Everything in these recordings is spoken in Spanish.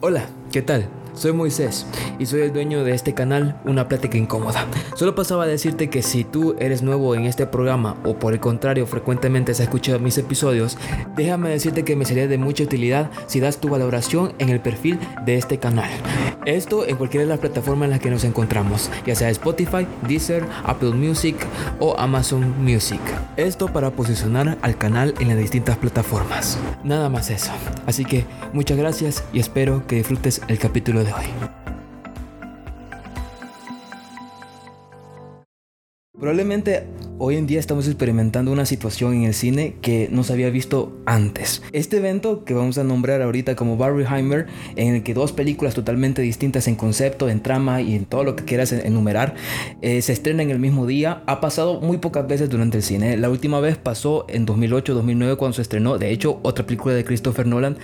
Hola, ¿qué tal? Soy Moisés y soy el dueño de este canal Una Plática Incómoda. Solo pasaba a decirte que si tú eres nuevo en este programa o por el contrario frecuentemente has escuchado mis episodios, déjame decirte que me sería de mucha utilidad si das tu valoración en el perfil de este canal. Esto en cualquiera de las plataformas en las que nos encontramos, ya sea Spotify, Deezer, Apple Music o Amazon Music. Esto para posicionar al canal en las distintas plataformas. Nada más eso. Así que muchas gracias y espero que disfrutes el capítulo de Probablemente hoy en día estamos experimentando una situación en el cine que no se había visto antes. Este evento que vamos a nombrar ahorita como Barbieheimer, en el que dos películas totalmente distintas en concepto, en trama y en todo lo que quieras enumerar, eh, se estrena en el mismo día, ha pasado muy pocas veces durante el cine. La última vez pasó en 2008-2009 cuando se estrenó, de hecho, otra película de Christopher Nolan,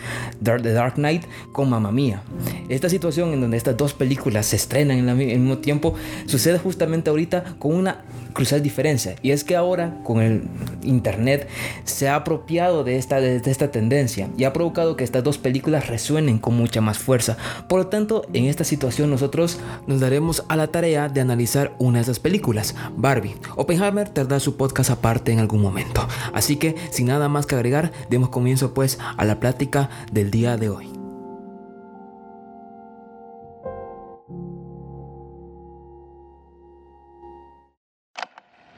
The Dark Knight, con Mamma Mía. Esta situación en donde estas dos películas se estrenan en el mismo tiempo sucede justamente ahorita con una crucial diferencia. Y es que ahora con el Internet se ha apropiado de esta, de, esta tendencia y ha provocado que estas dos películas resuenen con mucha más fuerza. Por lo tanto, en esta situación nosotros nos daremos a la tarea de analizar una de esas películas, Barbie. Oppenheimer tendrá su podcast aparte en algún momento. Así que, sin nada más que agregar, demos comienzo pues a la plática del día de hoy.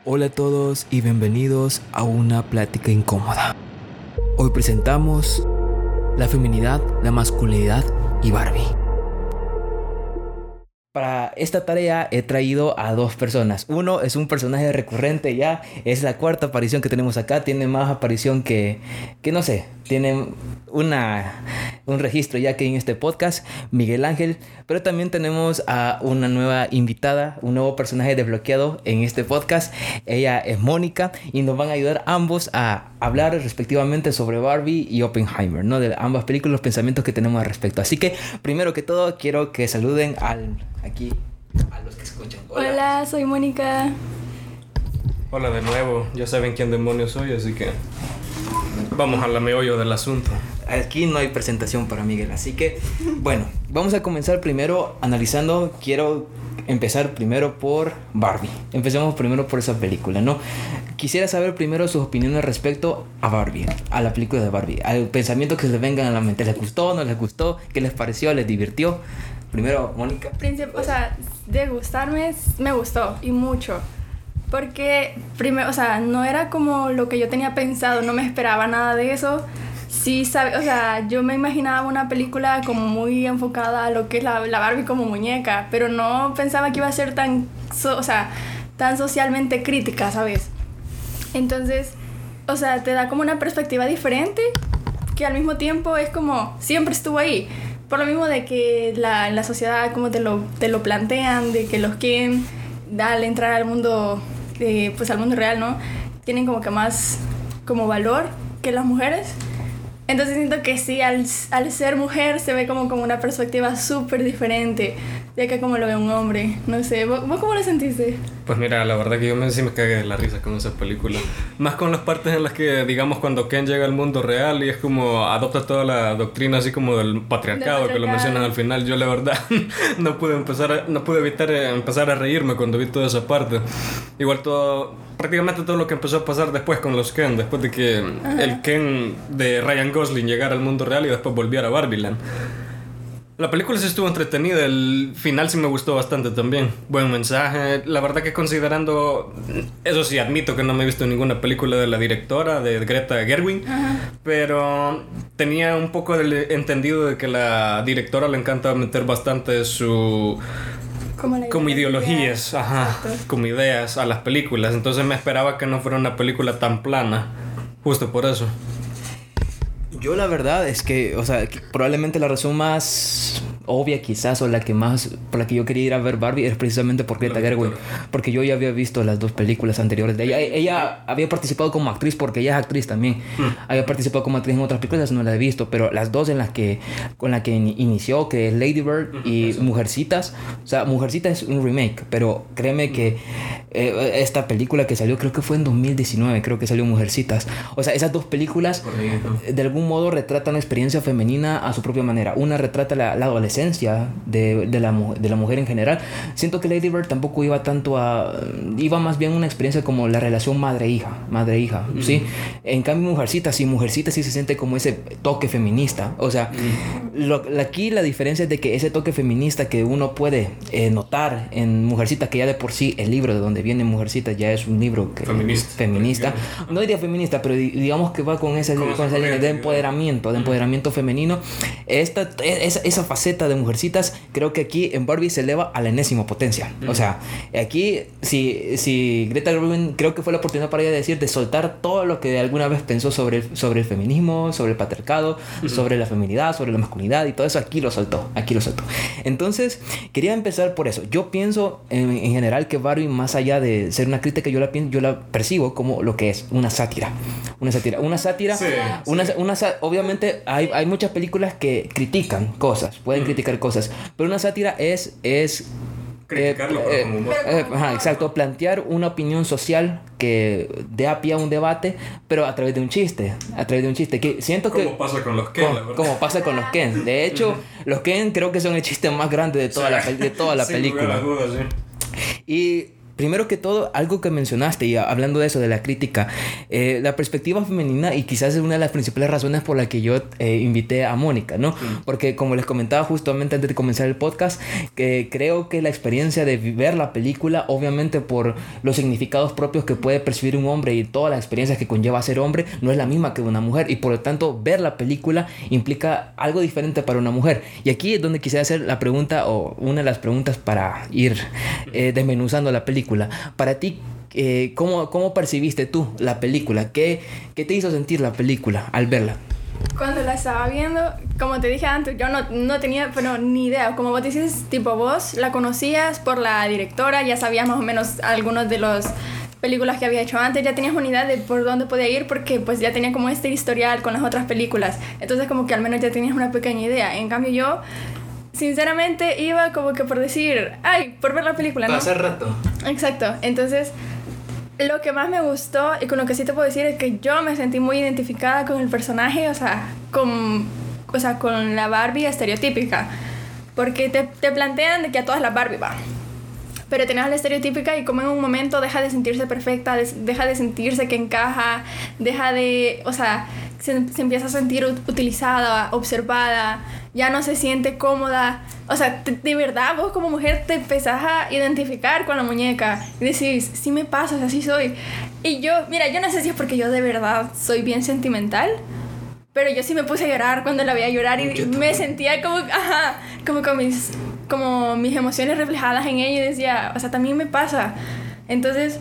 Hola a todos y bienvenidos a una plática incómoda. Hoy presentamos la feminidad, la masculinidad y Barbie. Para esta tarea he traído a dos personas. Uno es un personaje recurrente ya, es la cuarta aparición que tenemos acá, tiene más aparición que, que no sé, tiene una, un registro ya que en este podcast, Miguel Ángel, pero también tenemos a una nueva invitada, un nuevo personaje desbloqueado en este podcast. Ella es Mónica y nos van a ayudar ambos a hablar respectivamente sobre Barbie y Oppenheimer, ¿no? De ambas películas, los pensamientos que tenemos al respecto. Así que, primero que todo, quiero que saluden al aquí a los que escuchan. Hola, Hola soy Mónica. Hola de nuevo, ya saben quién demonios soy, así que vamos a la meollo del asunto aquí no hay presentación para Miguel. Así que, bueno, vamos a comenzar primero analizando. Quiero empezar primero por Barbie. Empecemos primero por esa película, ¿no? Quisiera saber primero sus opiniones respecto a Barbie, a la película de Barbie, al pensamiento que se les venga a la mente. ¿Les gustó? ¿No les gustó? ¿Qué les pareció? ¿Les divirtió? Primero, Mónica. O sea, de gustarme, me gustó y mucho. Porque, primero, o sea, no era como lo que yo tenía pensado, no me esperaba nada de eso Sí, sabe, o sea, yo me imaginaba una película como muy enfocada a lo que es la, la Barbie como muñeca, pero no pensaba que iba a ser tan, o sea, tan socialmente crítica, ¿sabes? Entonces, o sea, te da como una perspectiva diferente que al mismo tiempo es como siempre estuvo ahí. Por lo mismo de que la, la sociedad como te lo, te lo plantean, de que los quieren al entrar al mundo, eh, pues al mundo real, ¿no? Tienen como que más como valor que las mujeres. Entonces siento que sí, al, al ser mujer se ve como, como una perspectiva súper diferente ya que como lo ve un hombre. No sé, ¿vos, cómo lo sentiste? Pues mira, la verdad que yo me, sí me cagué de la risa con esa película. Más con las partes en las que, digamos, cuando Ken llega al mundo real y es como adopta toda la doctrina así como del patriarcado, que lo mencionan al final. Yo la verdad no pude empezar, no pude evitar eh, empezar a reírme cuando vi toda esa parte. Igual todo, prácticamente todo lo que empezó a pasar después con los Ken, después de que el Ken de Ryan Gosling llegara al mundo real y después volviera a Barbieland. La película sí estuvo entretenida, el final sí me gustó bastante también. Buen mensaje. La verdad que considerando, eso sí, admito que no me he visto ninguna película de la directora, de Greta Gerwig, pero tenía un poco del entendido de que la directora le encanta meter bastante su... Como, ideologías, ajá, como ideas a las películas. Entonces me esperaba que no fuera una película tan plana, justo por eso. Yo la verdad es que, o sea, probablemente la razón más obvia quizás o la que más por la que yo quería ir a ver Barbie es precisamente por Greta Gerwig porque yo ya había visto las dos películas anteriores de ella. Ella había participado como actriz porque ella es actriz también. Mm. había participado como actriz en otras películas no la he visto pero las dos en las que con la que inició que es Lady Bird y Mujercitas. O sea Mujercitas es un remake pero créeme que eh, esta película que salió creo que fue en 2019 creo que salió Mujercitas. O sea esas dos películas de algún modo retratan la experiencia femenina a su propia manera. Una retrata la, la adolescencia de, de, la, de la mujer en general. Siento que Lady Bird tampoco iba tanto a iba más bien una experiencia como la relación madre-hija madre-hija sí en cambio Mujercitas sí Mujercitas sí se siente como ese toque feminista. O sea lo, aquí la diferencia es de que ese toque feminista que uno puede eh, notar en Mujercitas que ya de por sí el libro de donde viene Mujercitas ya es un libro que, feminista, feminista. no diría feminista pero digamos que va con esa, con esa línea de empoderamiento de empoderamiento femenino. Esta esa, esa, faceta de Mujercitas creo que aquí en Barbie se eleva a la enésima potencia. O sea aquí si, si Greta Gerwig creo que fue la oportunidad para ella de decir de soltar todo lo que alguna vez pensó sobre, sobre el feminismo sobre el patriarcado sobre la feminidad sobre la masculinidad y todo eso aquí lo soltó aquí lo soltó. Entonces quería empezar por eso. Yo pienso en, en general que Barbie más allá de ser una crítica yo la yo la percibo como lo que es una sátira una sátira una sátira una, una, obviamente hay, hay muchas películas que critican cosas pueden criticar cosas pero una sátira es es Criticarlo, eh, como eh, ajá, exacto, plantear una opinión social que dé a pie a un debate, pero a través de un chiste, a través de un chiste. Que siento que... Como pasa con los Ken, Como pasa con los Ken. De hecho, los Ken creo que son el chiste más grande de toda la, de toda la película. Y primero que todo, algo que mencionaste, y hablando de eso, de la crítica, eh, la perspectiva femenina, y quizás es una de las principales razones por la que yo eh, invité a Mónica, ¿no? Porque como les comentaba justamente antes de comenzar el podcast, que creo que la experiencia de ver la película, obviamente por los significados propios que puede percibir un hombre y todas las experiencias que conlleva ser hombre, no es la misma que una mujer, y por lo tanto, ver la película implica algo diferente para una mujer. Y aquí es donde quisiera hacer la pregunta, o una de las preguntas para ir eh, desmenuzando la película para ti, eh, ¿cómo, ¿cómo, percibiste tú la película? ¿Qué, ¿Qué, te hizo sentir la película al verla? Cuando la estaba viendo, como te dije antes, yo no, no tenía pero ni idea. Como vos dices, tipo vos la conocías por la directora, ya sabías más o menos algunos de los películas que había hecho antes, ya tenías una idea de por dónde podía ir porque pues ya tenía como este historial con las otras películas. Entonces como que al menos ya tenías una pequeña idea. En cambio yo sinceramente iba como que por decir, ay, por ver la película, ¿no? Pasar rato. Exacto. Entonces, lo que más me gustó y con lo que sí te puedo decir es que yo me sentí muy identificada con el personaje, o sea, con, o sea, con la Barbie estereotípica. Porque te, te plantean de que a todas las Barbie va. Pero tenés la estereotípica y como en un momento deja de sentirse perfecta, deja de sentirse que encaja, deja de, o sea, se, se empieza a sentir utilizada, observada, ya no se siente cómoda. O sea, de verdad, vos como mujer te empezás a identificar con la muñeca y decís, sí me pasa, así soy. Y yo, mira, yo no sé si es porque yo de verdad soy bien sentimental, pero yo sí me puse a llorar cuando la veía llorar y me sentía como, ajá, como con mis, como mis emociones reflejadas en ella y decía, o sea, también me pasa. Entonces,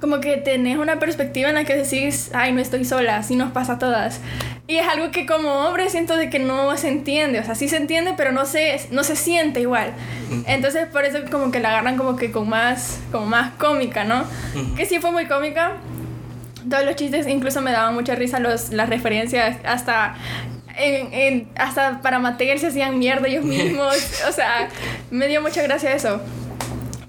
como que tenés una perspectiva en la que decís, ay, no estoy sola, sí nos pasa a todas. Y es algo que como hombre siento de que no se entiende, o sea, sí se entiende, pero no se, no se siente igual. Entonces por eso como que la agarran como que con más, como más cómica, ¿no? Que sí fue muy cómica. Todos los chistes incluso me daban mucha risa los, las referencias, hasta en, en, hasta para Mattel se hacían mierda ellos mismos. o sea, me dio mucha gracia eso.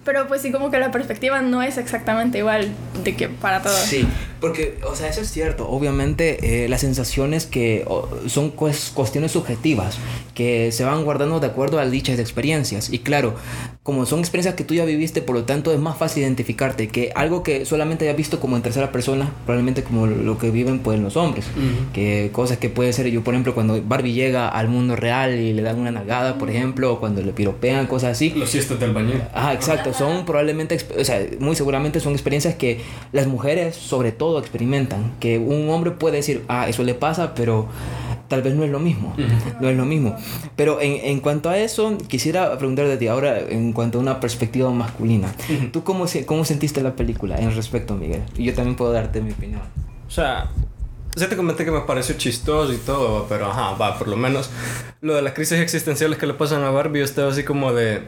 Pero pues sí, como que la perspectiva no es exactamente igual de que para todos. Sí, porque, o sea, eso es cierto. Obviamente, eh, las sensaciones que son cuestiones subjetivas que se van guardando de acuerdo a dichas experiencias. Y claro, como son experiencias que tú ya viviste, por lo tanto es más fácil identificarte que algo que solamente hayas visto como en tercera persona, probablemente como lo que viven pues los hombres. Que cosas que puede ser, yo por ejemplo, cuando Barbie llega al mundo real y le dan una nalgada, por ejemplo, o cuando le piropean, cosas así. Los siestas del baño. Ajá, exacto. Son probablemente, o sea, muy seguramente son experiencias que las mujeres sobre todo experimentan, que un hombre puede decir, ah, eso le pasa, pero tal vez no es lo mismo, no es lo mismo. Pero en, en, cuanto a eso, quisiera preguntarte de ti ahora en cuanto a una perspectiva masculina. ¿Tú cómo, cómo sentiste la película en respecto, Miguel? Y yo también puedo darte mi opinión. O sea, Sí te comenté que me pareció chistoso y todo, pero ajá, va, por lo menos lo de las crisis existenciales que le pasan a Barbie, estaba así como de...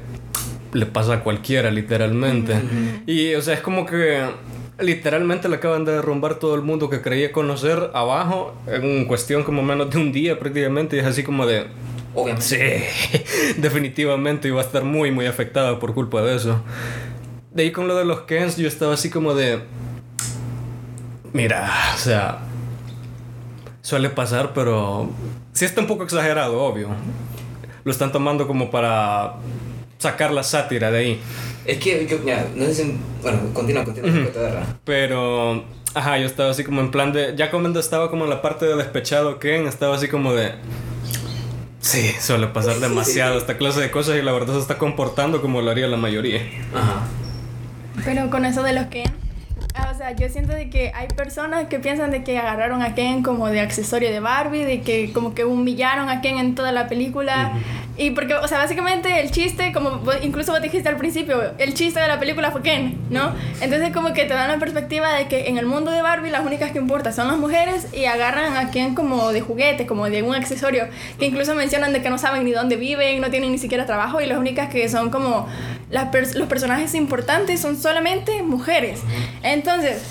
Le pasa a cualquiera, literalmente. Y, o sea, es como que literalmente le acaban de derrumbar todo el mundo que creía conocer abajo en cuestión como menos de un día prácticamente. Y es así como de... Obviamente. Sí, definitivamente iba a estar muy, muy afectada por culpa de eso. De ahí con lo de los Kens, yo estaba así como de... Mira, o sea... Suele pasar, pero... Sí está un poco exagerado, obvio. Lo están tomando como para sacar la sátira de ahí. Es que, ya, no sé si... Bueno, continúa, continúa. Uh Pero... Ajá, yo estaba así como en plan de... Ya cuando estaba como en la parte de despechado Ken, estaba así como de... Sí, suele pasar demasiado esta clase de cosas y la verdad se está comportando como lo haría la mayoría. Ajá. Pero con eso de los Ken, o sea, yo siento de que hay personas que piensan de que agarraron a Ken como de accesorio de Barbie, de que como que humillaron a Ken en toda la película. Y porque, o sea, básicamente el chiste, como incluso vos dijiste al principio, el chiste de la película fue Ken, ¿no? Entonces como que te dan la perspectiva de que en el mundo de Barbie las únicas que importan son las mujeres y agarran a Ken como de juguete, como de un accesorio, que incluso mencionan de que no saben ni dónde viven, no tienen ni siquiera trabajo y las únicas que son como las los personajes importantes son solamente mujeres. Entonces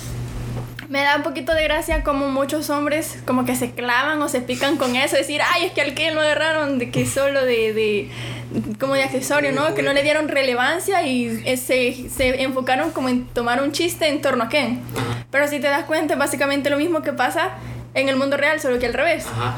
me da un poquito de gracia como muchos hombres como que se clavan o se pican con eso, decir, ay, es que al que lo agarraron de que solo de, de como de accesorio, ¿no? Que no le dieron relevancia y se, se enfocaron como en tomar un chiste en torno a Ken. Pero si te das cuenta, es básicamente lo mismo que pasa en el mundo real, solo que al revés. Ajá.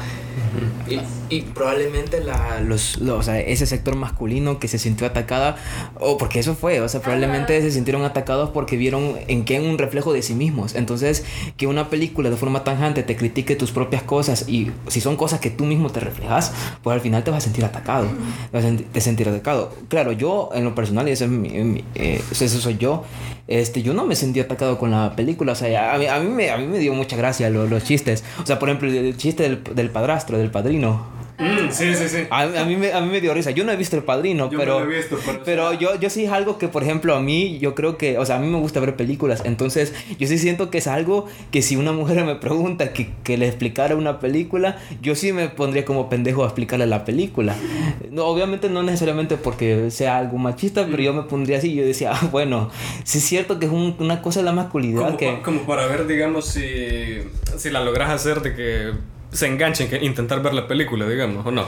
Y, y, probablemente la, los, o sea, ese sector masculino que se sintió atacada, o porque eso fue, o sea, probablemente se sintieron atacados porque vieron en Ken un reflejo de sí mismos. Entonces, que una película de forma tanjante te critique tus propias cosas y si son cosas que tú mismo te reflejas, pues al final te vas a sentir atacado, te vas a sentir atacado. Claro, yo en lo personal, y eso, es mi, eh, eso soy yo, este, yo no me sentí atacado con la película, o sea, a mí, a mí, me, a mí me dio mucha gracia los, los chistes. O sea, por ejemplo, el, chiste del, del padrastro, del padrino. Mm, sí, sí, sí. A, a, mí me, a mí me dio risa. Yo no he visto El Padrino, yo pero... No lo he visto, pero, pero yo, yo sí es algo que, por ejemplo, a mí, yo creo que... O sea, a mí me gusta ver películas. Entonces, yo sí siento que es algo que si una mujer me pregunta que, que le explicara una película, yo sí me pondría como pendejo a explicarle la película. No, obviamente no necesariamente porque sea algo machista, pero yo me pondría así. Yo decía, ah, bueno, sí es cierto que es un, una cosa de la masculinidad como, que... Como para ver, digamos, si, si la logras hacer de que se enganchen que intentar ver la película, digamos, ¿o no?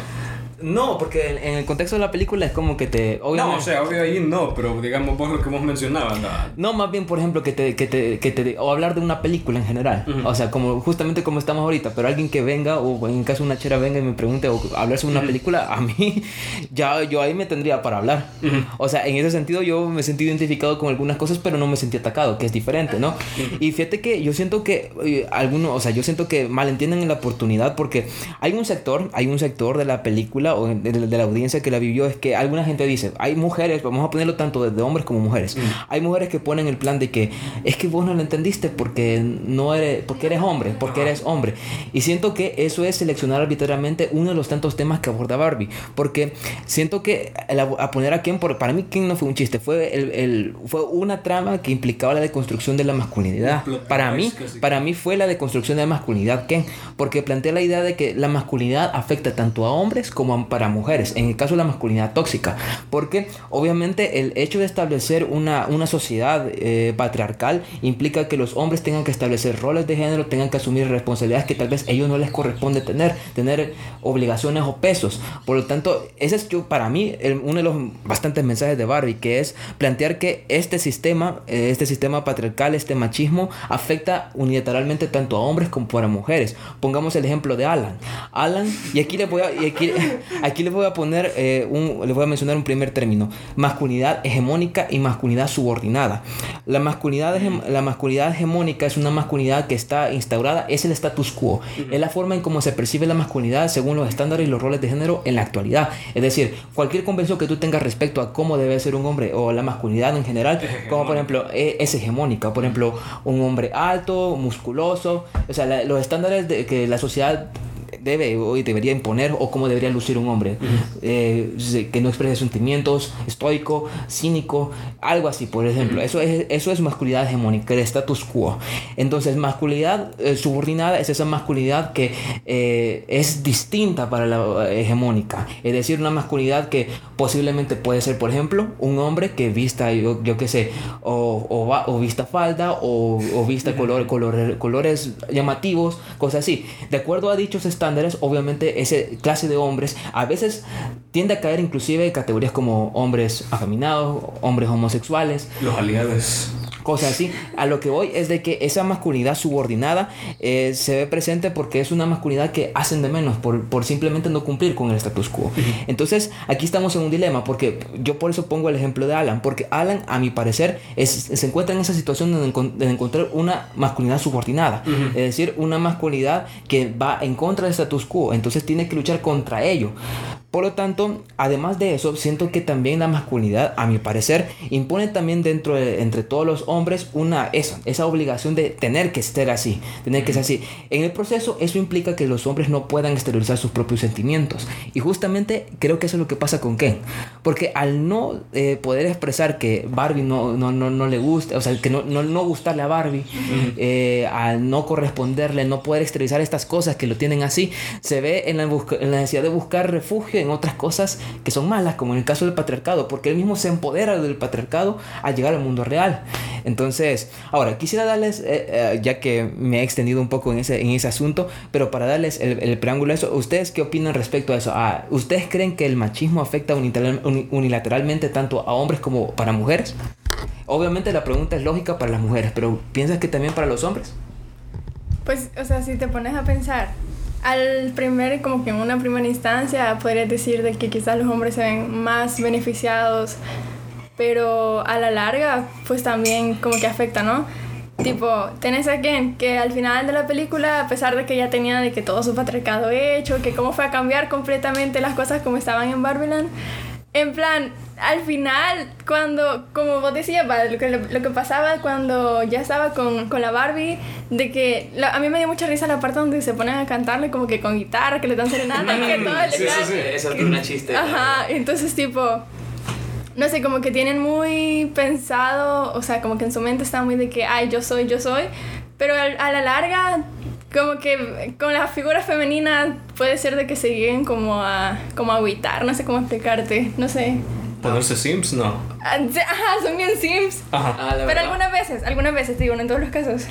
No, porque en, el contexto de la película es como que te... Obviamente... No, o sea, obvio ahí no, pero digamos vos lo que vos mencionabas. No, no más bien, por ejemplo, que te, que te, que te... O hablar de una película en general. Uh -huh. O sea, como justamente como estamos ahorita, pero alguien que venga, o en caso una chera venga y me pregunte o hablar sobre una uh -huh. película, a mí ya yo ahí me tendría para hablar. Uh -huh. O sea, en ese sentido yo me sentí identificado con algunas cosas, pero no me sentí atacado, que es diferente, ¿no? Y fíjate que yo siento que eh, algunos, o sea, yo siento que malentienden la oportunidad porque hay un sector, hay un sector de la película o de, de, la audiencia que la vivió es que alguna gente dice, hay mujeres, vamos a ponerlo tanto de, hombres como mujeres, mm. hay mujeres que ponen el plan de que es que vos no lo entendiste porque no eres, porque eres hombre, porque eres hombre. Y siento que eso es seleccionar arbitrariamente uno de los tantos temas que aborda Barbie, porque siento que a poner a Ken, por, para mí Ken no fue un chiste, fue, el, el, fue una trama que implicaba la deconstrucción de la masculinidad. Para mí, para mí fue la deconstrucción de la masculinidad Ken, porque plantea la idea de que la masculinidad afecta tanto a hombres como a, para mujeres en el caso de la masculinidad tóxica, porque obviamente el hecho de establecer una, una sociedad eh, patriarcal implica que los hombres tengan que establecer roles de género, tengan que asumir responsabilidades que tal vez ellos no les corresponde tener, tener obligaciones o pesos. Por lo tanto, ese es yo, para mí uno de los bastantes mensajes de Barbie, que es plantear que este sistema, eh, este sistema patriarcal, este machismo, afecta unilateralmente tanto a hombres como para mujeres. Pongamos el ejemplo de Alan. Alan, y aquí le voy a, y aquí, aquí le voy a poner eh, un, les voy a mencionar un primer término, masculinidad hegemónica y masculinidad subordinada. La masculinidad, la masculinidad hegemónica es una masculinidad que está instaurada, es el status quo, es la forma en cómo se percibe la masculinidad según los estándares y los roles de género en la actualidad. Es decir, cualquier convención que tú tengas respecto a cómo debe ser un hombre o la masculinidad en general, como por ejemplo e, es hegemónica, por ejemplo, un hombre alto, musculoso, o sea, la, los estándares de que la sociedad debe o debería imponer o cómo debería lucir un hombre. Eh, que no exprese sentimientos, estoico, cínico, algo así, por ejemplo. Eso es, eso es masculinidad hegemónica, el status quo. Entonces, masculinidad eh, subordinada es esa masculinidad que eh, es distinta para la hegemónica. Es decir, una masculinidad que posiblemente puede ser, por ejemplo, un hombre que vista, yo, yo qué sé, o, o, o, vista falda o, o vista color, color, colores llamativos, cosas así. De acuerdo a dichos obviamente ese clase de hombres a veces tiende a caer inclusive en categorías como hombres afeminados, hombres homosexuales. Los aliados cosas así. A lo que voy es de que esa masculinidad subordinada eh, se ve presente porque es una masculinidad que hacen de menos por, por simplemente no cumplir con el status quo. Entonces, aquí estamos en un dilema porque yo por eso pongo el ejemplo de Alan, porque Alan, a mi parecer, es, se encuentra en esa situación de, encontrar una masculinidad subordinada, es decir, una masculinidad que va en contra del status quo, entonces tiene que luchar contra ello. Por lo tanto, además de eso, siento que también la masculinidad, a mi parecer, impone también dentro de, entre todos los hombres una esa, esa obligación de tener que ser así, tener que ser así. En el proceso, eso implica que los hombres no puedan exteriorizar sus propios sentimientos. Y justamente creo que eso es lo que pasa con Ken. Porque al no eh, poder expresar que Barbie no, no, no, no, le gusta, o sea, que no, no, no gustarle a Barbie, eh, al no corresponderle, no poder exteriorizar estas cosas que lo tienen así, se ve en la, en la necesidad de buscar refugio en otras cosas que son malas, como en el caso del patriarcado, porque él mismo se empodera del patriarcado al llegar al mundo real. Entonces, ahora, quisiera darles, eh, eh, ya que me he extendido un poco en ese, en ese asunto, pero para darles el, preámbulo a eso, ¿ustedes qué opinan respecto a eso? Ah, ¿Ustedes creen que el machismo afecta unilateralmente tanto a hombres como para mujeres? Obviamente la pregunta es lógica para las mujeres, pero ¿piensas que también para los hombres? Pues, o sea, si te pones a pensar, al primer, como que en una primera instancia, podrías decir de que quizás los hombres se ven más beneficiados, pero a la larga, pues también como que afecta, ¿no? Tipo, tenés a Ken, que al final de la película, a pesar de que ya tenía de que todo su patriarcado hecho, que cómo fue a cambiar completamente las cosas como estaban en Barbiland, en plan, al final, cuando, como vos decías, lo que, lo que pasaba cuando ya estaba con, con la Barbie, de que a mí me dio mucha risa la parte donde se ponen a cantarle como que con guitarra, que le dan serenata, que todo el sí, sí, sí, eso es una chiste. Ajá, entonces tipo, no sé, como que tienen muy pensado, o sea, como que en su mente está muy de que, ay, yo soy, yo soy, pero a, la larga como que con las figuras femeninas puede ser de que se lleguen como a como a agüitar, no sé cómo explicarte, no sé. ¿Ponerse Sims? No. Ah, ajá, son bien Sims. Ajá. Ah, Pero algunas veces, algunas veces, digo, no en todos los casos.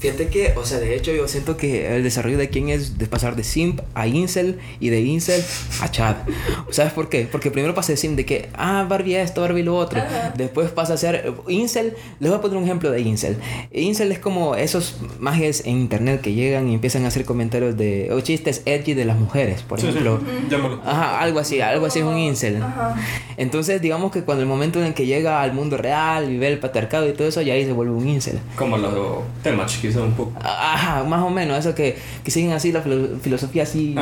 Fíjate que, o sea, de hecho yo siento que el desarrollo de quién es de pasar de simp a incel y de incel a chad. ¿Sabes por qué? Porque primero pasa de simp de que, ah, Barbie esto, Barbie lo otro. Después pasa a ser incel. Les voy a poner un ejemplo de incel. Incel es como esos mages en internet que llegan y empiezan a hacer comentarios de, o chistes edgy de las mujeres, por ejemplo. Ajá, algo así, algo así es un incel. Entonces, digamos que cuando el momento en el que llega al mundo real y ve el patriarcado y todo eso, ya ahí se vuelve un incel. Como los temas un poco. Ajá, más o menos, eso que, que siguen así la filosofía así,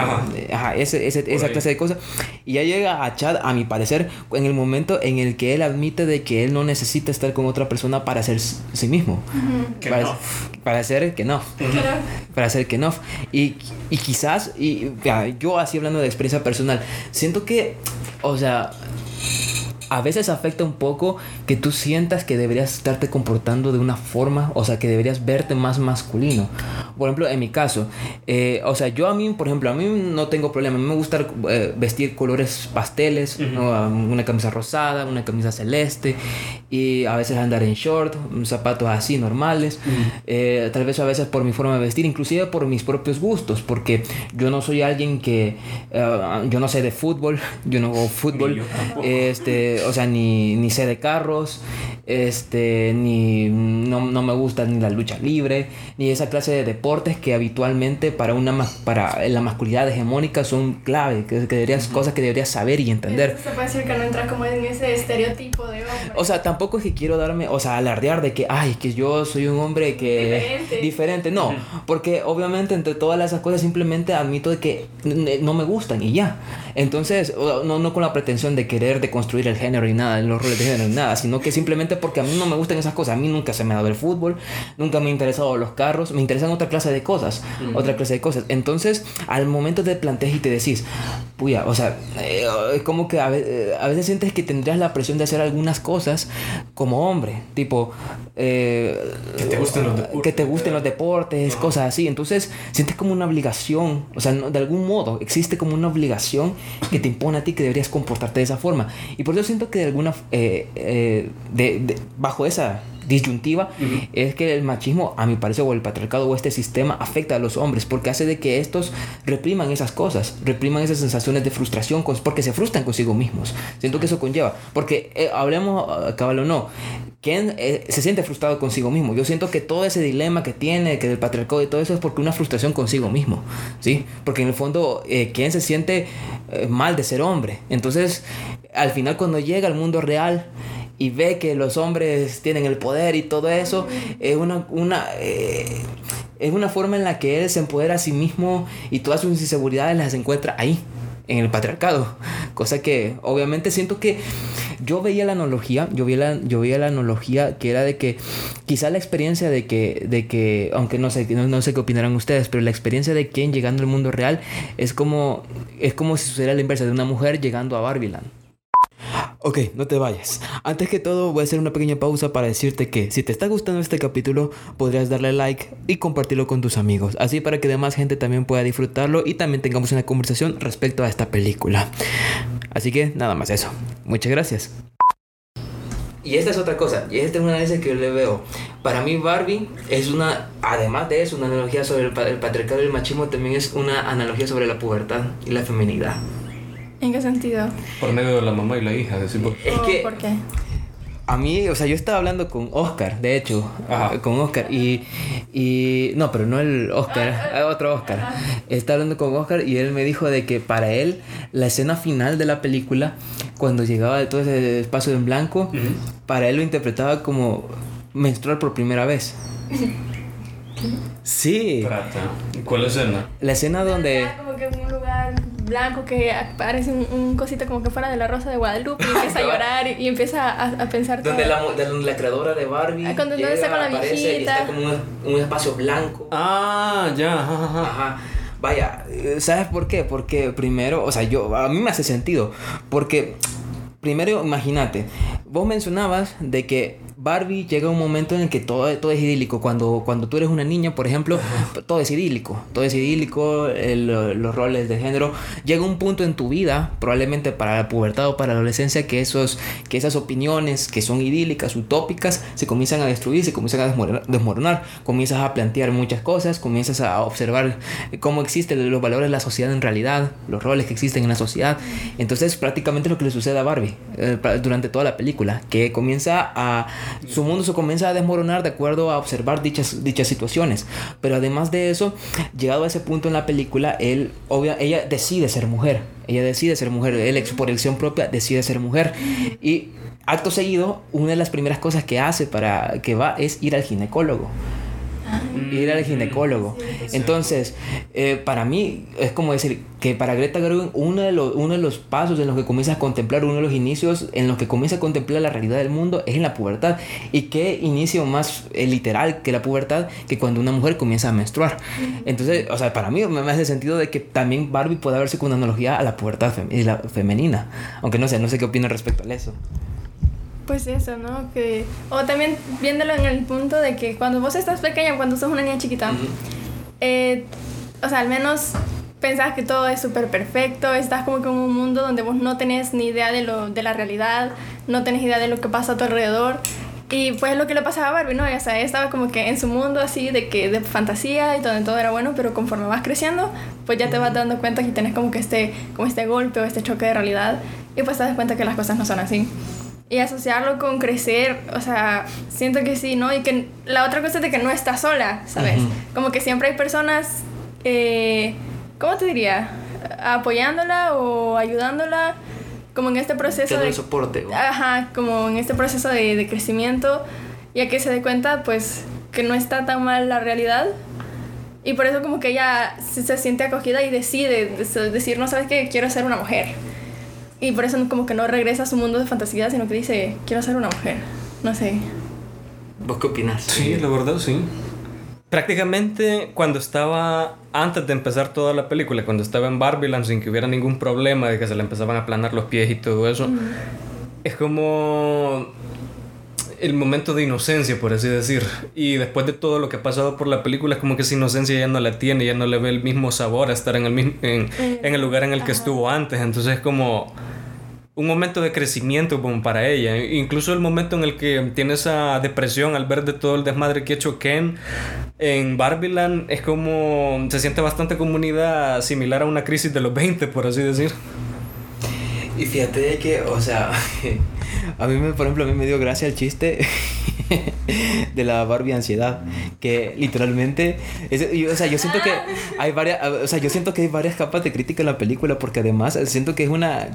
ajá, ese, ese, esa clase de cosas. Y ya llega a Chad, a mi parecer, en el momento en el que él admite de que él no necesita estar con otra persona para ser sí mismo. para, para, ser que no. Para ser que no. Y, y quizás, y yo así hablando de experiencia personal, siento que, o sea, a veces afecta un poco que tú sientas que deberías estarte comportando de una forma, o sea, que deberías verte más masculino. Por ejemplo, en mi caso, eh, o sea, yo a mí, por ejemplo, a mí no tengo problema, a mí me gusta eh, vestir colores pasteles, una camisa rosada, una camisa celeste, y a veces andar en short, zapatos así normales, eh, tal vez a veces por mi forma de vestir, inclusive por mis propios gustos, porque yo no soy alguien que, yo no sé de fútbol, yo no hago fútbol, este o sea, ni, ni sé de carros, este, ni no, no, me gusta ni la lucha libre, ni esa clase de deportes que habitualmente para una para la masculinidad hegemónica son clave, que, deberías, cosas que deberías saber y entender. Se puede decir que no entra como en ese estereotipo de hombre. O sea, tampoco es que quiero darme, o sea, alardear de que, ay, que yo soy un hombre que... Diferente. Diferente, no, porque obviamente entre todas esas cosas simplemente admito de que no me gustan y ya. Entonces, no, no con la pretensión de querer deconstruir el género y nada, los roles de género ni nada, sino que simplemente porque a mí no me gustan esas cosas. A mí nunca se me ha dado el fútbol, nunca me ha interesado los carros, me interesan otra clase de cosas, otra clase de cosas. Entonces, al momento de plantear y te decís, puya, o sea, eh, es como que a, veces sientes que tendrías la presión de hacer algunas cosas como hombre, tipo... Eh, que te gusten los deportes. Que te gusten los deportes, cosas así. Entonces, sientes como una obligación, o sea, de algún modo existe como una obligación que te impone a ti que deberías comportarte de esa forma. Y por eso siento que de alguna... Eh, de, bajo esa disyuntiva es que el machismo, a mi parecer, o el patriarcado o este sistema afecta a los hombres porque hace de que estos repriman esas cosas, repriman esas sensaciones de frustración porque se frustran consigo mismos. Siento que eso conlleva, porque eh, hablemos, ah, cabal o no, ¿quién eh, se siente frustrado consigo mismo? Yo siento que todo ese dilema que tiene, que del patriarcado y todo eso es porque una frustración consigo mismo, ¿sí? Porque en el fondo, eh, ¿quién se siente mal de ser hombre? Entonces, al final cuando llega al mundo real, y ve que los hombres tienen el poder y todo eso, es una, una, eh, es una forma en la que él se empodera a sí mismo y todas sus inseguridades las encuentra ahí, en el patriarcado. Cosa que obviamente siento que yo veía la analogía, yo veía la, yo veía la analogía que era de que quizá la experiencia de que, de que aunque no sé, no, no sé qué opinarán ustedes, pero la experiencia de quien llegando al mundo real es como, es como si sucediera la inversa de una mujer llegando a Barbiland. Ok, no te vayas. Antes que todo, voy a hacer una pequeña pausa para decirte que si te está gustando este capítulo, podrías darle like y compartirlo con tus amigos. Así para que demás gente también pueda disfrutarlo y también tengamos una conversación respecto a esta película. Así que nada más eso. Muchas gracias. Y esta es otra cosa, y esta es una análisis que yo le veo. Para mí Barbie es una, además de eso, una analogía sobre el, el patriarcado y el machismo, también es una analogía sobre la pubertad y la feminidad. ¿En qué sentido? Por medio de la mamá y la hija. Es que, ¿Por qué? A mí, o sea, yo estaba hablando con Oscar, de hecho, con Oscar, y, y, no, pero no el Oscar, ah, otro Oscar. Estaba hablando con Oscar y él me dijo de que para él la escena final de la película, cuando llegaba de todo ese espacio en blanco, para él lo interpretaba como menstruar por primera vez. Sí. ¿Cuál escena? La escena donde... Como que en un lugar blanco que parece un, cosito como que fuera de la Rosa de Guadalupe y empieza a llorar y, empieza a, pensar donde la, donde la creadora de Barbie ah, cuando está con la viejita y está como un, un, espacio blanco. Ah ya ajá, ajá. vaya sabes por qué porque primero o sea yo a mí me hace sentido porque primero imagínate vos mencionabas de que Barbie llega un momento en el que todo, todo es idílico. Cuando, cuando tú eres una niña, por ejemplo, todo es idílico. Todo es idílico, los roles de género. Llega un punto en tu vida, probablemente para la pubertad o para la adolescencia, que, esos, que esas opiniones que son idílicas, utópicas, se comienzan a destruir, se comienzan a desmoronar. Comienzas a plantear muchas cosas, comienzas a observar cómo existen los valores de la sociedad en realidad, los roles que existen en la sociedad. Entonces, prácticamente lo que le sucede a Barbie eh, durante toda la película, que comienza a su mundo se comienza a desmoronar de acuerdo a observar dichas, dichas situaciones. Pero además de eso, llegado a ese punto en la película, él, obvia, ella decide ser mujer. Ella decide ser mujer. Él, por elección propia, decide ser mujer. Y acto seguido, una de las primeras cosas que hace para que va es ir al ginecólogo ir al ginecólogo. Entonces, eh, para mí es como decir que para Greta Gerwig uno de, los, uno de los pasos en los que comienza a contemplar, uno de los inicios en los que comienza a contemplar la realidad del mundo es en la pubertad. Y qué inicio más eh, literal que la pubertad que cuando una mujer comienza a menstruar. Entonces, o sea, para mí me hace sentido de que también Barbie puede verse con una analogía a la pubertad femenina. Aunque no sé, no sé qué opina respecto a eso. Pues eso, ¿no? Que, o también viéndolo en el punto de que cuando vos estás pequeña, cuando sos una niña chiquita, eh, o sea, al menos pensás que todo es súper perfecto, estás como que en un mundo donde vos no tenés ni idea de, lo, de la realidad, no tenés idea de lo que pasa a tu alrededor. Y pues lo que le pasaba a Barbie, ¿no? O sea, estaba como que en su mundo así de que de fantasía y donde todo era bueno, pero conforme vas creciendo, pues ya te vas dando cuenta que tienes como que este, como este golpe o este choque de realidad y pues te das cuenta que las cosas no son así y asociarlo con crecer, o sea, siento que sí, ¿no? Y que la otra cosa es de que no estás sola, ¿sabes? Como que siempre hay personas, eh, ¿cómo te diría? Apoyándola o ayudándola, como en este proceso de... soporte. Ajá, como en este proceso de, de crecimiento, ya que se dé cuenta, pues, que no está tan mal la realidad Y por eso como que ella se, se siente acogida y decide decir, no sabes qué, quiero ser una mujer. Y por eso como que no regresa a su mundo de fantasía, sino que dice, quiero ser una mujer. No sé. ¿Vos qué opinas? Sí, la verdad sí. Prácticamente cuando estaba, antes de empezar toda la película, cuando estaba en Barbieland sin que hubiera ningún problema de que se le empezaban a aplanar los pies y todo eso, es como el momento de inocencia, por así decir. Y después de todo lo que ha pasado por la película, es como que esa inocencia ya no la tiene, ya no le ve el mismo sabor a estar en el, mismo, en, en el lugar en el que estuvo antes. Entonces es como un momento de crecimiento como para ella. Incluso el momento en el que tiene esa depresión al ver de todo el desmadre que ha hecho Ken en Barbieland es como se siente bastante comunidad similar a una crisis de los 20, por así decir. Y fíjate de que, o sea, a mí me, por ejemplo, a mí me dio gracia el chiste de la Barbie ansiedad, que literalmente, es- o sea, yo siento que hay varias, o sea, yo siento que hay varias capas de crítica en la película, porque además siento que es una,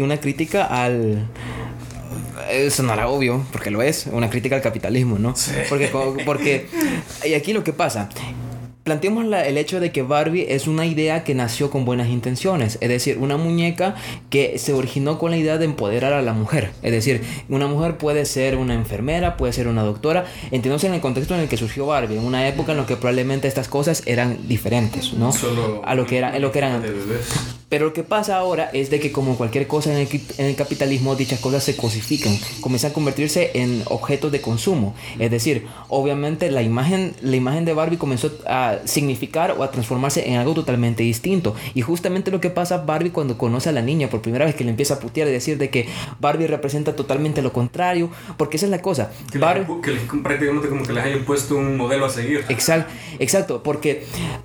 una crítica al sonará obvio, porque lo es, una crítica al capitalismo, ¿no? Porque, co- porque, y aquí lo que pasa, planteemos la- el hecho de que Barbie es una idea que nació con buenas intenciones, es decir, una muñeca que se originó con la idea de empoderar a la mujer, es decir, una mujer puede ser una enfermera, puede ser una doctora, entiendes en el contexto en el que surgió Barbie, en una época en la que probablemente estas cosas eran diferentes, ¿no? a lo que era, en lo que eran. Pero lo que pasa ahora es de que como cualquier cosa en el, en el capitalismo, dichas cosas se cosifican, comienzan a convertirse en objetos de consumo. Es decir, obviamente la imagen, la imagen de Barbie comenzó a significar o a transformarse en algo totalmente distinto. Y justamente lo que pasa Barbie cuando conoce a la niña por primera vez que le empieza a putear y decir de que Barbie representa totalmente lo contrario, porque esa es la cosa. Que, Barbie, les- que les- prácticamente como que les hayan puesto un modelo a seguir. Exacto, exacto, porque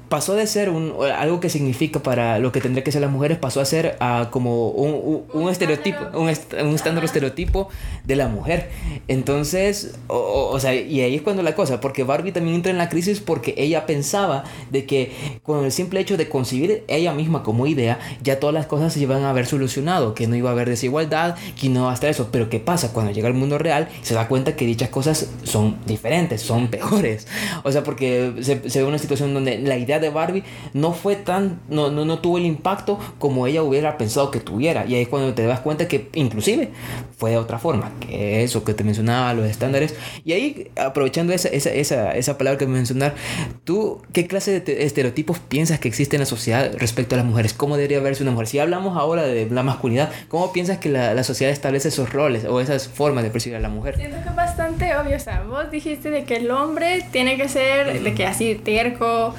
pasó de ser un, algo que significa para lo que tendría que ser las mujeres, pasó a ser ah, como un, un- un estereotipo, un, est- un estándar estereotipo de la mujer. Entonces, o- o sea, y ahí es cuando la cosa, porque Barbie también entra en la crisis porque ella pensaba de que con el simple hecho de concebir ella misma como idea, ya todas las cosas se iban a haber solucionado, que no iba a haber desigualdad, que no va a estar eso. Pero ¿qué pasa? Cuando llega al mundo real, se da cuenta que dichas cosas son diferentes, son peores. O sea, porque se, se ve una situación donde la idea de Barbie no fue tan, no, no, no tuvo el impacto como ella hubiera pensado que tuviera. Y ahí es cuando te das cuenta que inclusive fue de otra forma, que eso que te mencionaba, los estándares. Y ahí, aprovechando esa, esa, esa, esa palabra que mencionar, ¿tú qué clase de te- estereotipos piensas que existe en la sociedad respecto a las mujeres? ¿Cómo debería verse una mujer? Si hablamos ahora de la masculinidad, ¿cómo piensas que la, la sociedad establece esos roles o esas formas de percibir a la mujer? Siento que es bastante obvio, o sea, vos dijiste de que el hombre tiene que ser, de que así, terco,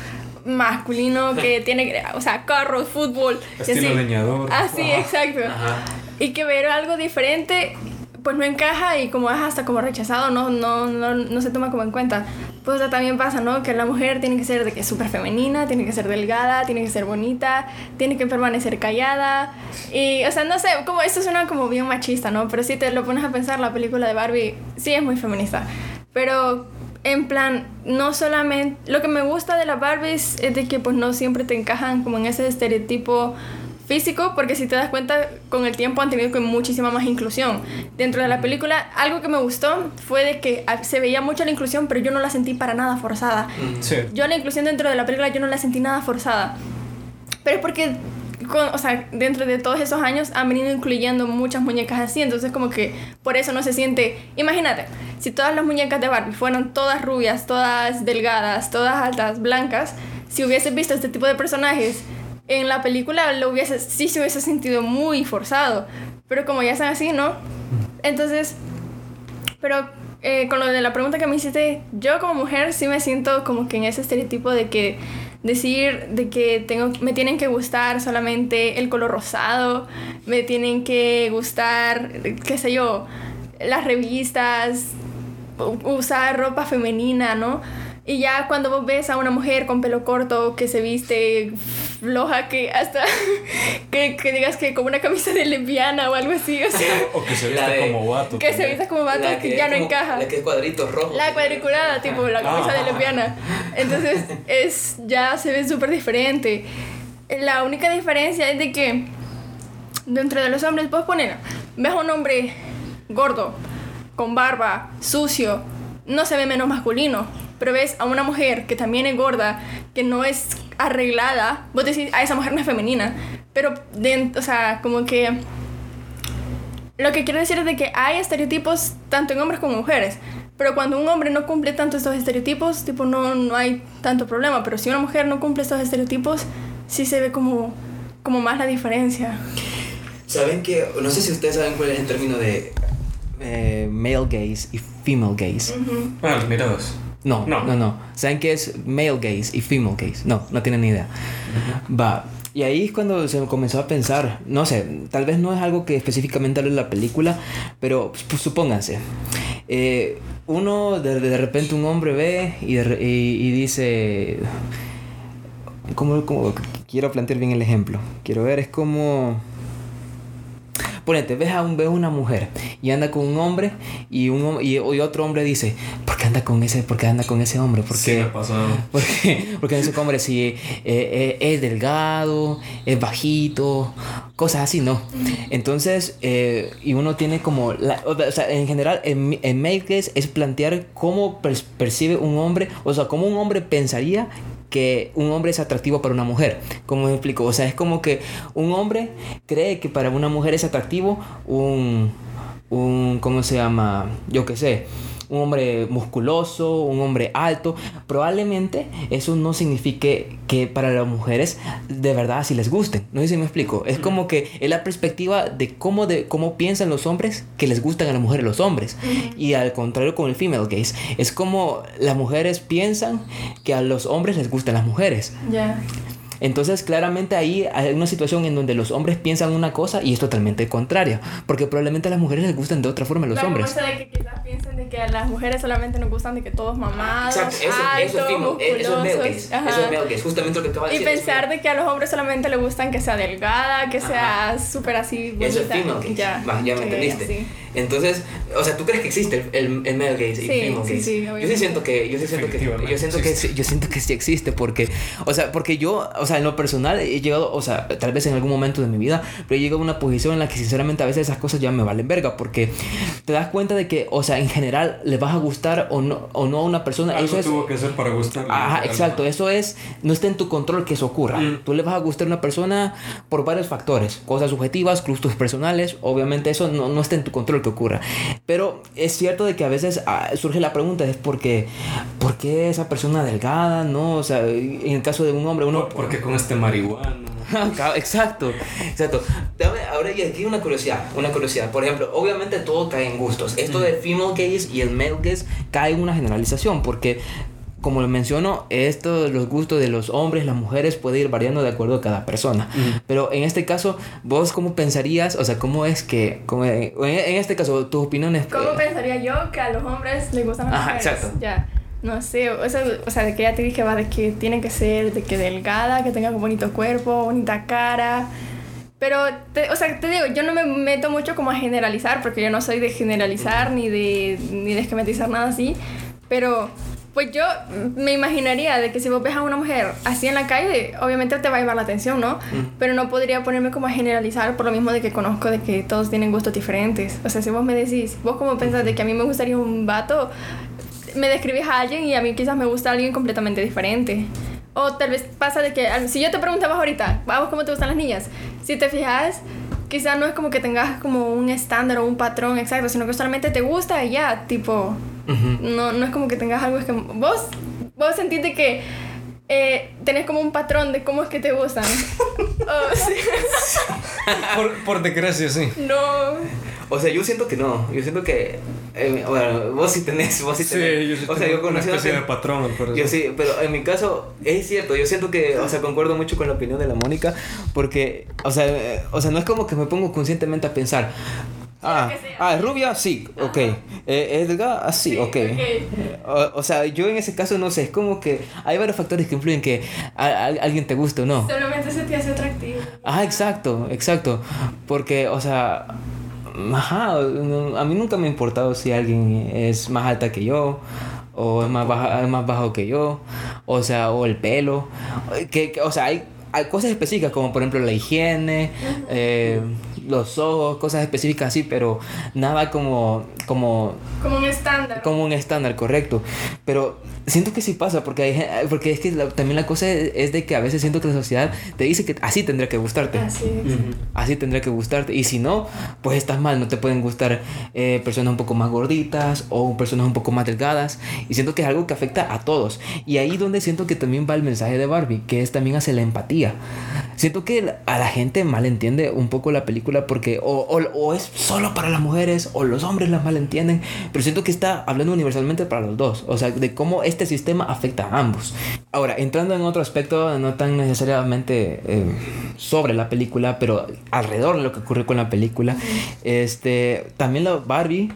masculino, que tiene, o sea, carros, fútbol. Estilo así. leñador. Así, exacto. Y que ver algo diferente, pues no encaja y como es hasta como rechazado, no, no, no, no se toma como en cuenta. Pues o sea, también pasa, ¿no? Que la mujer tiene que ser de que súper femenina, tiene que ser delgada, tiene que ser bonita, tiene que permanecer callada. Y, o sea, no sé, como esto suena como bien machista, ¿no? Pero si te lo pones a pensar, la película de Barbie sí es muy feminista. Pero en plan, no solamente... Lo que me gusta de las Barbies es de que pues no siempre te encajan como en ese estereotipo físico, porque si te das cuenta, con el tiempo han tenido muchísima más inclusión. Dentro de la película, algo que me gustó fue de que ah, se veía mucho la inclusión, pero yo no la sentí para nada forzada. Sí. Yo la inclusión dentro de la película yo no la sentí nada forzada. Pero es porque, con- o sea, dentro de todos esos años han venido incluyendo muchas muñecas así, entonces como que por eso no se siente... Imagínate, si todas las muñecas de Barbie fueran todas rubias, todas delgadas, todas altas, blancas, si hubieses visto este tipo de personajes en la película, lo hubiese, sí se hubiese sentido muy forzado. Pero como ya están así, ¿no? Entonces, pero eh, con lo de la pregunta que me hiciste, yo como mujer sí me siento como que en ese estereotipo de que decir de que tengo, me tienen que gustar solamente el color rosado, me tienen que gustar, qué sé yo, las revistas, usar ropa femenina, ¿no? Y ya cuando vos ves a una mujer con pelo corto que se viste floja, que hasta que, que digas que como una camisa de lesbiana o algo así, o sea, O que se de- como vato. que se viste como vato que, ya no encaja. La que es cuadritos rojos. La cuadriculada, tipo la camisa de lesbiana. Entonces, es, ya se ve súper diferente. La única diferencia es de que dentro de los hombres, vos poner, ves a un hombre gordo, con barba, sucio, no se ve menos masculino. Pero ves a una mujer que también es gorda, que no es arreglada, vos decís, a esa mujer no es femenina, pero, de, o sea, como que... Lo que quiero decir es de que hay estereotipos tanto en hombres como en mujeres. Pero cuando un hombre no cumple tanto estos estereotipos, tipo, no, no hay tanto problema. Pero si una mujer no cumple estos estereotipos, sí se ve como, como más la diferencia. ¿Saben que No sé si ustedes saben cuál es el término de eh, male gaze y female gaze. Ah, los mirados. No, no, no, no. ¿Saben qué es male gaze y female gaze? No, no tienen ni idea. Va. Y ahí es cuando se comenzó a pensar, no sé, tal vez no es algo que específicamente hable la película, pero pues, supónganse, eh, uno de, de, repente un hombre ve y, de, y, y dice, ¿cómo, ¿cómo, quiero plantear bien el ejemplo? Quiero ver, es como Ponete, ves a un, ves una mujer y anda con un hombre y, un, y, y otro hombre dice, ¿por qué anda con ese, por qué anda con ese hombre? ¿Por qué? Sí. Porque, porque ese hombre si eh, eh, es delgado, es bajito, cosas así, ¿no? Entonces, eh, y uno tiene como, la, o sea, en general, en, en es plantear cómo percibe un hombre, o sea, cómo un hombre pensaría que un hombre es atractivo para una mujer. ¿Cómo me explico? O sea, es como que un hombre cree que para una mujer es atractivo un, un ¿cómo se llama? Yo qué sé un hombre musculoso, un hombre alto, probablemente eso no signifique que para las mujeres de verdad así les gusten. No sé si me explico. Es como que es la perspectiva de cómo, de cómo piensan los hombres que les gustan a las mujeres los hombres. Y al contrario con el female gaze, es como las mujeres piensan que a los hombres les gustan las mujeres. Ya. Entonces, claramente ahí hay una situación en donde los hombres piensan una cosa y es totalmente contraria, porque probablemente a las mujeres les gustan de otra forma a los La hombres. de que quizás piensen de que a las mujeres solamente nos gustan de que todos mamados, Exacto, eso, eso es fimo, altos, eso es Ajá. eso es justamente lo que acaba de Y decir. pensar de que a los hombres solamente les gustan que sea delgada, que sea súper así bonita. Eso es female gaze. Ya, ya me entendiste. Entonces, o sea, ¿tú crees que existe el, el, el male gaze y Sí, female sí, gaze? sí, yo sí siento que, yo sí siento que, yo siento que, sí- yo siento que sí existe porque, o sea, porque yo, o sea, en lo personal he llegado, o sea, tal vez en algún momento de mi vida, pero he llegado a una posición en la que sinceramente a veces esas cosas ya me valen verga porque te das cuenta de que, o sea, en general le vas a gustar o no, o no a una persona. Algo eso es, tuvo que ser para gustarle. Ajá, exacto. Eso es, no está en tu control que eso ocurra. Mm. Tú le vas a gustar a una persona por varios factores, cosas subjetivas, gustos personales. Obviamente eso no, no está en tu control que ocurra. Pero es cierto de que a veces ah, surge la pregunta es por qué, ¿por qué esa persona delgada, no? O sea, en el caso de un hombre, uno... ¿Por qué con este marihuano? Ajá, exacto, exacto. Dame, ahora y aquí una curiosidad, una curiosidad. Por ejemplo, obviamente todo cae en gustos. Esto de female gaze y el male gaze cae en una generalización porque como lo menciono, esto, los gustos de los hombres, las mujeres puede ir variando de acuerdo a cada persona. Pero en este caso, vos cómo pensarías, o sea, cómo es que, cómo- en, en este caso, tus opiniones... ¿Cómo eh, pensaría yo que a los hombres les gustan las Ajá, mujeres? exacto. Ya. No sé, o sea, o sea, de que ya te dije, va, de que tiene que ser, de que delgada, que tenga un bonito cuerpo, bonita cara. Pero, te- o sea, te digo, yo no me meto mucho como a generalizar, porque yo no soy de generalizar ni de, ni de esquematizar nada así. Pero, pues yo me imaginaría de que si vos ves a una mujer así en la calle, obviamente te va a llamar la atención, ¿no? Pero no podría ponerme como a generalizar por lo mismo de que conozco de que todos tienen gustos diferentes. O sea, si vos me decís, vos como pensás de que a mí me gustaría un vato, me describes a alguien y a mí quizás me gusta alguien completamente diferente. O tal vez pasa de que, si yo te preguntaba ahorita, vamos, ¿cómo te gustan las niñas? Si te fijas, quizás no es como que tengas como un estándar o un patrón exacto, sino que solamente te gusta y ya, tipo, ujú. no, no es como que tengas algo, es que vos, vos sentís de que eh, tenés como un patrón de cómo es que te gustan. Oh, sí. Por, por desgracia, sí. No. O sea, yo siento que no. Yo siento que. eh, bueno, vos sí tenés. Vos sí Sí, tenés. yo sí o sea, tengo yo una conociéndote- especie de patrón, parecer. Yo sí, pero en mi caso es cierto, yo siento que, o sea, concuerdo mucho con la opinión de la Mónica, porque, o sea, eh, o sea, no es como que me pongo conscientemente a pensar, ah, ah, es rubia, sí, ok, eh, es delgada, ah, sí, Sí, ok. ok. O, o sea, yo en ese caso no sé, es como que hay varios factores que influyen que a, a- alguien te guste o no. Solamente se te hace atractivo. Ajá, exacto, exacto. Porque, o sea, ajá, a mí nunca me ha importado si alguien es más alta que yo o es más, baja, es más bajo que yo, o sea, o el pelo. Que, que- o sea, hay, hay cosas específicas como por ejemplo la higiene, eh, los ojos, cosas específicas así, pero nada como, como, Como un estándar. como un estándar correcto. Pero siento que sí pasa, porque, hay, porque es que la- también la cosa es, es de que a veces siento que la sociedad te dice que así tendría que gustarte. Así es. Así tendría que gustarte. Y si no, pues estás mal. No te pueden gustar eh, personas un poco más gorditas o personas un poco más delgadas. Y siento que es algo que afecta a todos. Y ahí donde siento que también va el mensaje de Barbie, que es también hacia la empatía. Siento que a la gente malentiende un poco la película porque o, o- es solo para las mujeres o los hombres las malentienden. Pero siento que está hablando universalmente para los dos. O sea, de cómo este sistema afecta a ambos. Ahora, entrando en otro aspecto, no tan necesariamente eh, sobre la película, pero alrededor de lo que ocurrió con la película, este, también la Barbie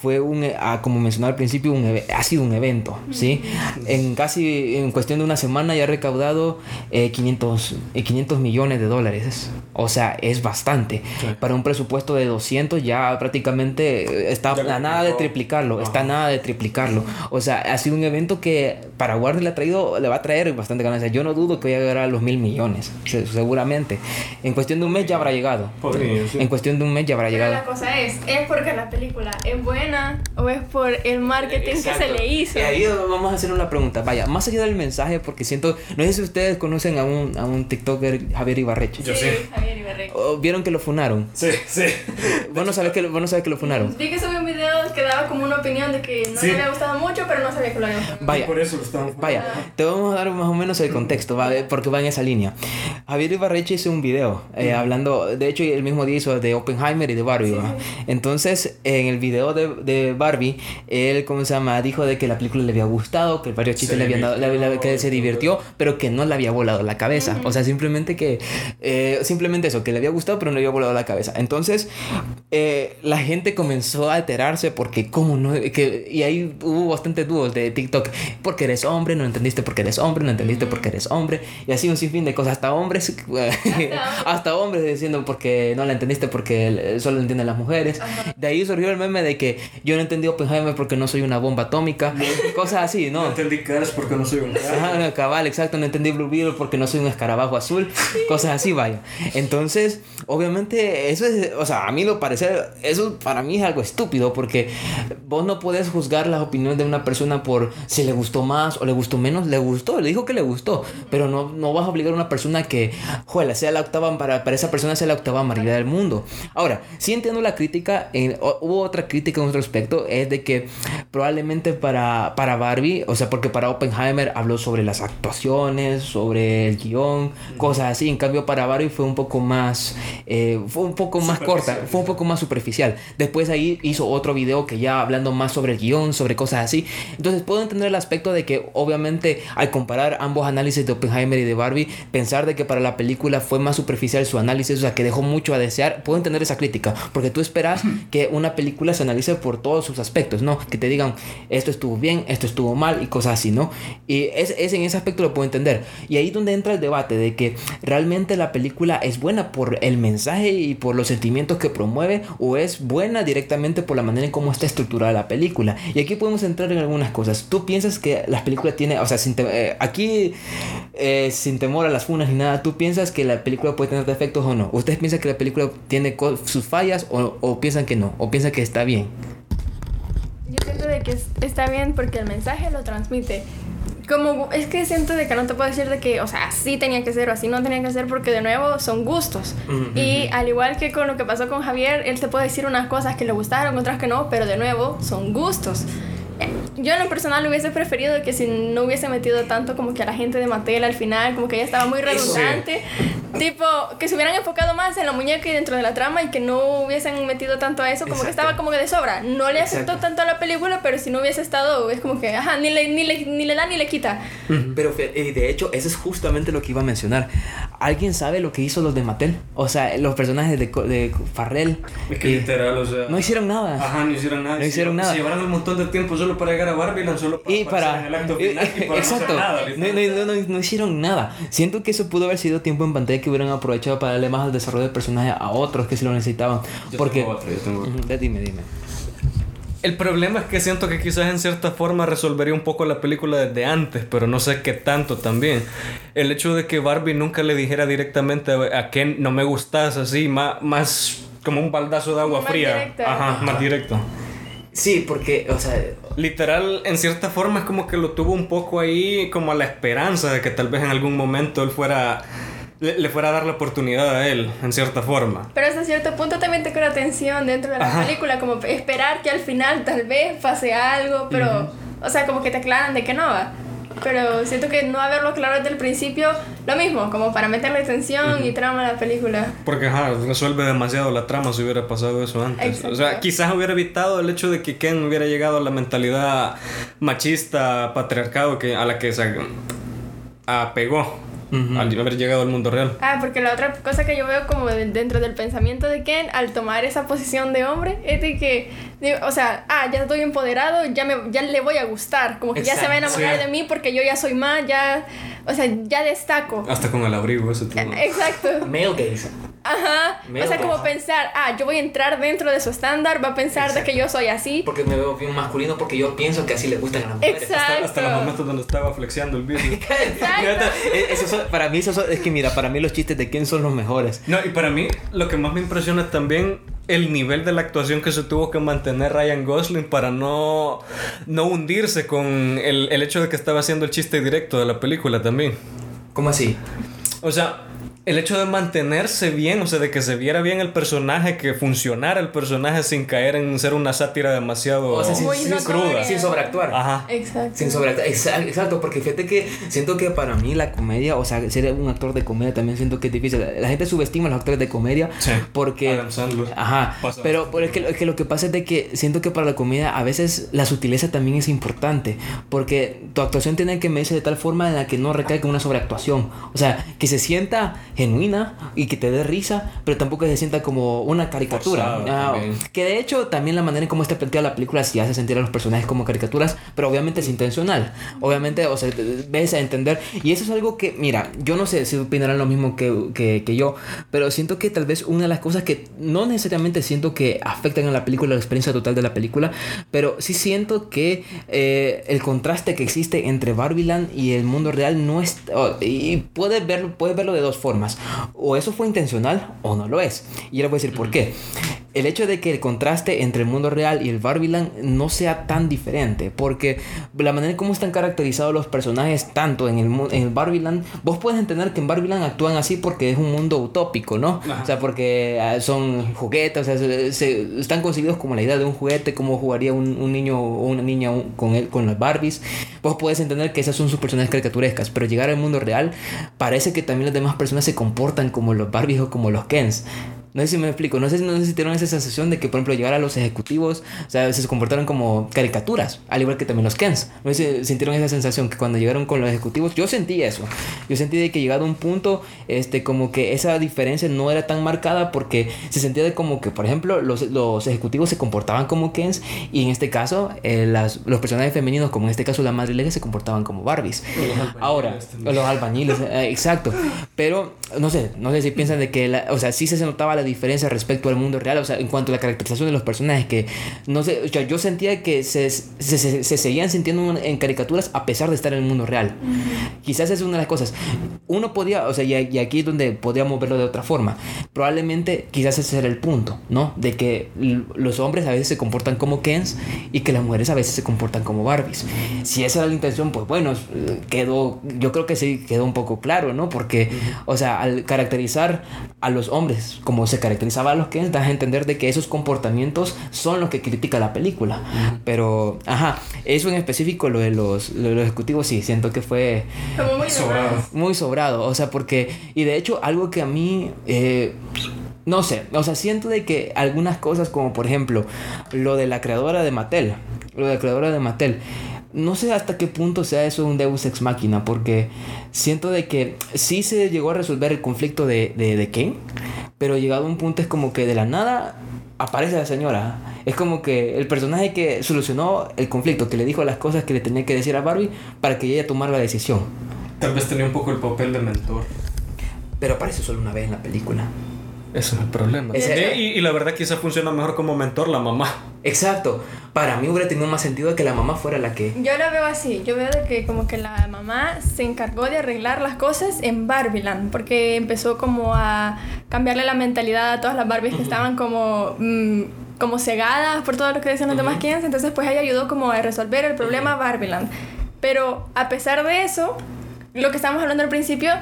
fue un, eh, ah, como mencionaba al principio, un, ha sido un evento, ¿sí? En casi, en cuestión de una semana ya ha recaudado eh, 500, eh, 500 millones de dólares. O sea, es bastante. Para un presupuesto de 200 ya prácticamente eh, está Ya a nada de triplicarlo, está a nada de triplicarlo. O sea, ha sido un evento que para Warner le ha traído, le va a traer bastante ganancia. Yo no dudo que vaya a llegar a los mil millones, se- seguramente. En cuestión de un mes ya habrá llegado. Podría, sí. En cuestión de un mes ya habrá Pero llegado. la cosa es, ¿es porque la película es buena o es por el marketing que se Exacto. le hizo? Y ahí vamos a hacer una pregunta. Vaya, más allá del mensaje, porque siento, no sé si ustedes conocen a un, a un TikToker, Javier Ibarreche. Yo sí. Javier Ibarreche. ¿O ¿Vieron que lo funaron? Sí, sí. Vos no sabés que, vos no sabés que lo funaron. Vi que subió un video que daba como una opinión de que no Sí. le había gustado mucho, pero no sabía que lo había. Vaya. Por eso Vaya, te vamos a dar más o menos el contexto, ¿va? porque va en esa línea. Javier Ibarreche hizo un video eh, hablando, de hecho el mismo día hizo de Oppenheimer y de Barbie, ¿va? Entonces, en el video de, de Barbie, él, ¿cómo se llama? Dijo de que la película le había gustado, que varios chistes le habían dado, le- divirtió. que se divirtió, pero que no le había volado la cabeza. O sea, simplemente que, eh, simplemente eso, que le había gustado, pero no le había volado la cabeza. Entonces, eh, la gente comenzó a alterarse porque, ¿cómo no? Que, y ahí hubo bastantes dúos de TikTok. Porque eres hombre, no entendiste porque eres hombre, no entendiste porque eres hombre. Y así un sinfín de cosas. Hasta hombres, hasta hombres diciendo porque no la entendiste porque solo entienden las mujeres. De ahí surgió el meme de que yo no entendí Oppenheimer porque no soy una bomba atómica. cosas así, ¿no? No entendí Cars porque no soy un Ajá, cabal, exacto, no entendí Blue Beetle porque no soy un escarabajo azul, cosas así, vaya. Entonces, obviamente, eso es, o sea, a mí lo parece, eso para mí es algo estúpido porque vos no podés juzgar las opiniones de una persona por si le gustó más o le gustó menos, le gustó, le dijo que le gustó, pero no, no vas a obligar a una persona que, joder, sea la octava, para, para esa persona sea la octava maravilla del mundo. Ahora, sí entiendo la crítica, o- hubo otra crítica en otro aspecto, es de que probablemente para, para Barbie, o sea, porque para Oppenheimer habló sobre las actuaciones, sobre el guion, cosas así. En cambio, para Barbie fue un poco más, eh, fue un poco más corta, fue un poco más superficial. Después ahí hizo otro video que ya hablando más sobre el guion, sobre cosas así. Entonces puedo entender el aspecto de que obviamente al comparar ambos análisis de Oppenheimer y de Barbie, pensar de que para la película fue más superficial su análisis, o sea, que dejó mucho a desear, puedo entender esa crítica, porque tú esperas que una película se analice por todos sus aspectos, ¿no? Que te digan, esto estuvo bien, esto estuvo mal y cosas así, ¿no? Y es, es en ese aspecto lo puedo entender. Y ahí donde entra el debate de que realmente la película es buena por el mensaje y por los sentimientos que promueve o es buena directamente por la manera en cómo está estructurada la película. Y aquí podemos entrar en algunas cosas. ¿Tú piensas que las películas tienen, o sea, sin eh, aquí eh, sin temor a las funas ni nada, ¿tú piensas que la película puede tener defectos o no? ¿Ustedes piensan que la película tiene sus fallas o, o piensan que no? ¿O piensan que está bien? Yo siento de que es- está bien porque el mensaje lo transmite. Como es que siento de que no te puedo decir de que, o sea, así tenía que ser o así no tenía que ser porque de nuevo son gustos. Y al igual que con lo que pasó con Javier, él te puede decir unas cosas que le gustaron, otras que no, pero de nuevo son gustos. Yo en lo personal hubiese preferido que si no hubiese metido tanto como que a la gente de Mattel al final, como que ya estaba muy redundante. Tipo, que se hubieran enfocado más en la muñeca y dentro de la trama y que no hubiesen metido tanto a eso, como que estaba como que de sobra. No le afectó tanto a la película, pero si no hubiese estado, es como que, ajá, ni le, ni le, ni le da ni le quita. Pero de hecho, eso es justamente lo que iba a mencionar. ¿Alguien sabe lo que hizo los de Mattel? O sea, los personajes de, de Farrell. Es que y- literal, o sea. no hicieron nada. Ajá, no hicieron nada. No hicieron nada. Se llevaron un montón de tiempo solo para llegar a Barbie, solo para Y para... el acto eh, final y para exacto. no nada. No, no, no, hicieron nada. Siento que eso pudo haber sido tiempo en pantalla que hubieran aprovechado para darle más al desarrollo del personaje a otros que se lo necesitaban. Yo Porque... tengo otro, yo tengo otro. Dime, dime. El problema es que siento que quizás en cierta forma resolvería un poco la película desde antes, pero no sé qué tanto también. El hecho de que Barbie nunca le dijera directamente a Ken no me gustas así, más, más como un baldazo de agua Más fría. directo. Ajá, más directo. Sí, porque, o sea, Literal, en cierta forma es como que lo tuvo un poco ahí como a la esperanza de que tal vez en algún momento él fuera... Le, le fuera a dar la oportunidad a él, en cierta forma. Pero hasta cierto punto también te crea tensión dentro de la Ajá. película, como esperar que al final tal vez pase algo, pero, o sea, como que te aclaran de que no va. Pero siento que no haberlo claro desde el principio, lo mismo, como para meterle tensión y trama a la película. Porque ajá, resuelve demasiado la trama si hubiera pasado eso antes. Exacto. O sea, quizás hubiera evitado el hecho de que Ken hubiera llegado a la mentalidad machista, patriarcado que, a la que se apegó al haber llegado al mundo real. Ah, porque la otra cosa que yo veo como de- dentro del pensamiento de Ken al tomar esa posición de hombre es de que, o sea, ah, ya estoy empoderado, ya, me, ya le voy a gustar, como que ya se va a enamorar sí. de mí porque yo ya soy más, ya, o sea, ya destaco. Hasta con el abrigo ese todo. Exacto. male gaze. Ajá. Me o sea, como pensar, ah, yo voy a entrar dentro de su estándar, va a pensar de que yo soy así. Porque me veo bien masculino porque yo pienso que así le gustan a las mujeres. Exacto. Hasta, hasta los momentos donde estaba flexiando el vídeo. Exacto. Son- para mí eso son- es que mira, para mí los chistes de Ken son los mejores. No, y para mí lo que más me impresiona es también el nivel de la actuación que se tuvo que mantener Ryan Gosling para no, no hundirse con el, el hecho de que estaba haciendo el chiste directo de la película también. ¿Cómo así? O sea, el hecho de mantenerse bien, o sea, de que se viera bien el personaje, que funcionara el personaje sin caer en ser una sátira demasiado O sea, sin, Muy sin- sobreactuar. Ajá. Exacto. Sin sobreactuar. Exacto, exacto, porque fíjate que siento que para mí la comedia, o sea, ser un actor de comedia también siento que es difícil. La gente subestima a los actores de comedia Sí. porque... Adam Sandler. Ajá, Pasa pero, pero es, que, es que lo que pasa es de que siento que para la comedia a veces la sutileza también es importante, porque tu actuación tiene que medirse de tal forma en la que no recaiga una sobreactuación, o sea, que se sienta genuina y que te dé risa, pero tampoco se sienta como una caricatura. Ah, que de hecho también la manera en cómo está planteada la película sí hace sentir a los personajes como caricaturas, pero obviamente es intencional, obviamente, o sea, ves a entender, y eso es algo que, mira, yo no sé si opinarán lo mismo que, que, que yo, pero siento que tal vez una de las cosas que no necesariamente siento que afectan a la película, la experiencia total de la película, pero sí siento que eh, el contraste que existe entre Barbiland y el mundo real no es... oh, y puedes verlo, puedes verlo de dos formas. O eso fue intencional o no lo es. Y yo les voy a decir por qué. El hecho de que el contraste entre el mundo real y el Barbiland no sea tan diferente, porque la manera en cómo están caracterizados los personajes, tanto en el, en el Barbiland, vos puedes entender que en Barbiland actúan así porque es un mundo utópico, ¿no? Ajá. O sea, porque ah, son juguetes, o sea, se, se- están concebidos como la idea de un juguete, como jugaría un, un niño o una niña con él, con las Barbies. Vos puedes entender que esas son sus personajes caricaturescas, pero llegar al mundo real parece que también las demás personas se comportan como los Barbies o como los Kens. No sé si me explico, no sé, no sé si esa sensación de que, por ejemplo, llegar a los ejecutivos, o sea, se comportaron como caricaturas, al igual que también los Kens. No sé si sintieron esa sensación que cuando llegaron con los ejecutivos, yo sentí eso. Yo sentí de que llegado a un punto, este, como que esa diferencia no era tan marcada porque se sentía de como que, por ejemplo, los, los ejecutivos se comportaban como Kens y en este caso, eh, las, los personajes femeninos, como en este caso la madre Leia, se comportaban como Barbies. Ahora, los albañiles, eh, exacto. Pero no sé, no sé si piensan de que, la- o sea, sí se notaba la diferencia respecto al mundo real, o sea, en cuanto a la caracterización de los personajes, que no sé, o sea, yo sentía que se, se, se- se seguían sintiendo en caricaturas a pesar de estar en el mundo real. Quizás es una de las cosas. Uno podía, o sea, y, y aquí es donde podríamos verlo de otra forma. Probablemente, quizás ese era el punto, ¿no? De que los hombres a veces se comportan como Kens y que las mujeres a veces se comportan como Barbies. Si esa era la intención, pues bueno, quedó, yo creo que sí quedó un poco claro, ¿no? Porque, o sea, al caracterizar a los hombres como se caracterizaba a los Kens, das a entender de que esos comportamientos son los que critica la película. Pero, ajá, eso en específico, lo de los, lo de los ejecutivos, sí, siento que fue Como muy Sobrado. muy sobrado, o sea, porque, y de hecho, algo que a mí, eh, no sé, o sea, siento de que algunas cosas, como por ejemplo, lo de la creadora de Mattel, lo de la creadora de Mattel, no sé hasta qué punto sea eso un Deus Ex Máquina, porque siento de que sí se llegó a resolver el conflicto de, de, de Ken, pero llegado a un punto es como que de la nada aparece la señora. Es como que el personaje que solucionó el conflicto, que le dijo las cosas que le tenía que decir a Barbie para que ella tomara la decisión. Tal vez tenía un poco el papel de mentor. Pero aparece solo una vez en la película. Ese es el problema. Y, y la verdad quizás funciona mejor como mentor la mamá. Exacto. Para mí hubiera tenido más sentido que la mamá fuera la que... Yo lo veo así, yo veo de que como que la mamá se encargó de arreglar las cosas en Barbieland, porque empezó como a cambiarle la mentalidad a todas las Barbies que estaban como, mm, como cegadas por todo lo que decían los demás Kens, entonces pues ella ayudó como a resolver el problema Barbieland. Pero a pesar de eso, lo que estábamos hablando al principio,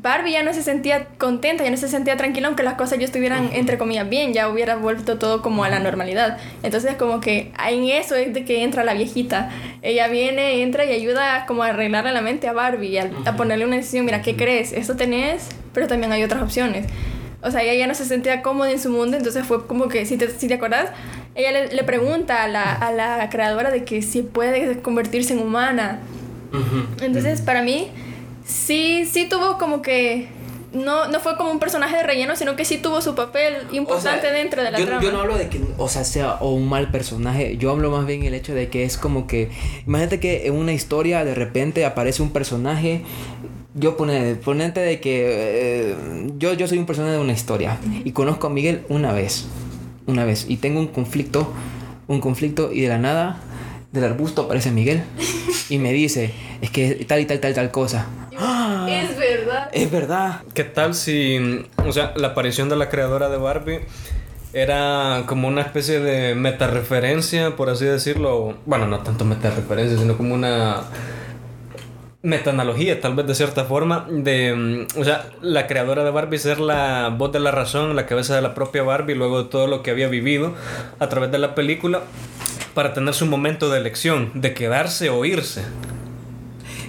Barbie ya no se sentía contenta, ya no se sentía tranquila aunque las cosas ya estuvieran entre comillas bien, ya hubiera vuelto todo como a la normalidad. Entonces como que en eso es de que entra la viejita. Ella viene, entra y ayuda como a arreglarle la mente a Barbie, y a, a ponerle una decisión, mira, ¿qué crees? Esto tenés, pero también hay otras opciones. O sea, ella ya no se sentía cómoda en su mundo, entonces fue como que, si te, si te acordás, ella le, le pregunta a la, a la creadora de que si puede convertirse en humana. Entonces, para mí, sí, sí tuvo como que. No, no fue como un personaje de relleno, sino que sí tuvo su papel importante O sea, dentro de la yo, trama. yo no hablo de que, o sea, sea o un mal personaje. Yo hablo más bien el hecho de que es como que. Imagínate que en una historia de repente aparece un personaje. Yo pone, ponente de que eh, yo, yo soy un personaje de una historia y conozco a Miguel una vez. Una vez. Y tengo un conflicto. Un conflicto y de la nada, del arbusto aparece Miguel y me dice, es que tal y tal, tal, tal cosa. ¡Ah! Es verdad. Es verdad. ¿Qué tal si, o sea, la aparición de la creadora de Barbie era como una especie de metareferencia, por así decirlo? Bueno, no tanto metareferencia, sino como una metaanalogía, tal vez de cierta forma, de, mm, o sea, la creadora de Barbie ser la voz de la razón, la cabeza de la propia Barbie, luego de todo lo que había vivido a través de la película, para tener su momento de elección, de quedarse o irse.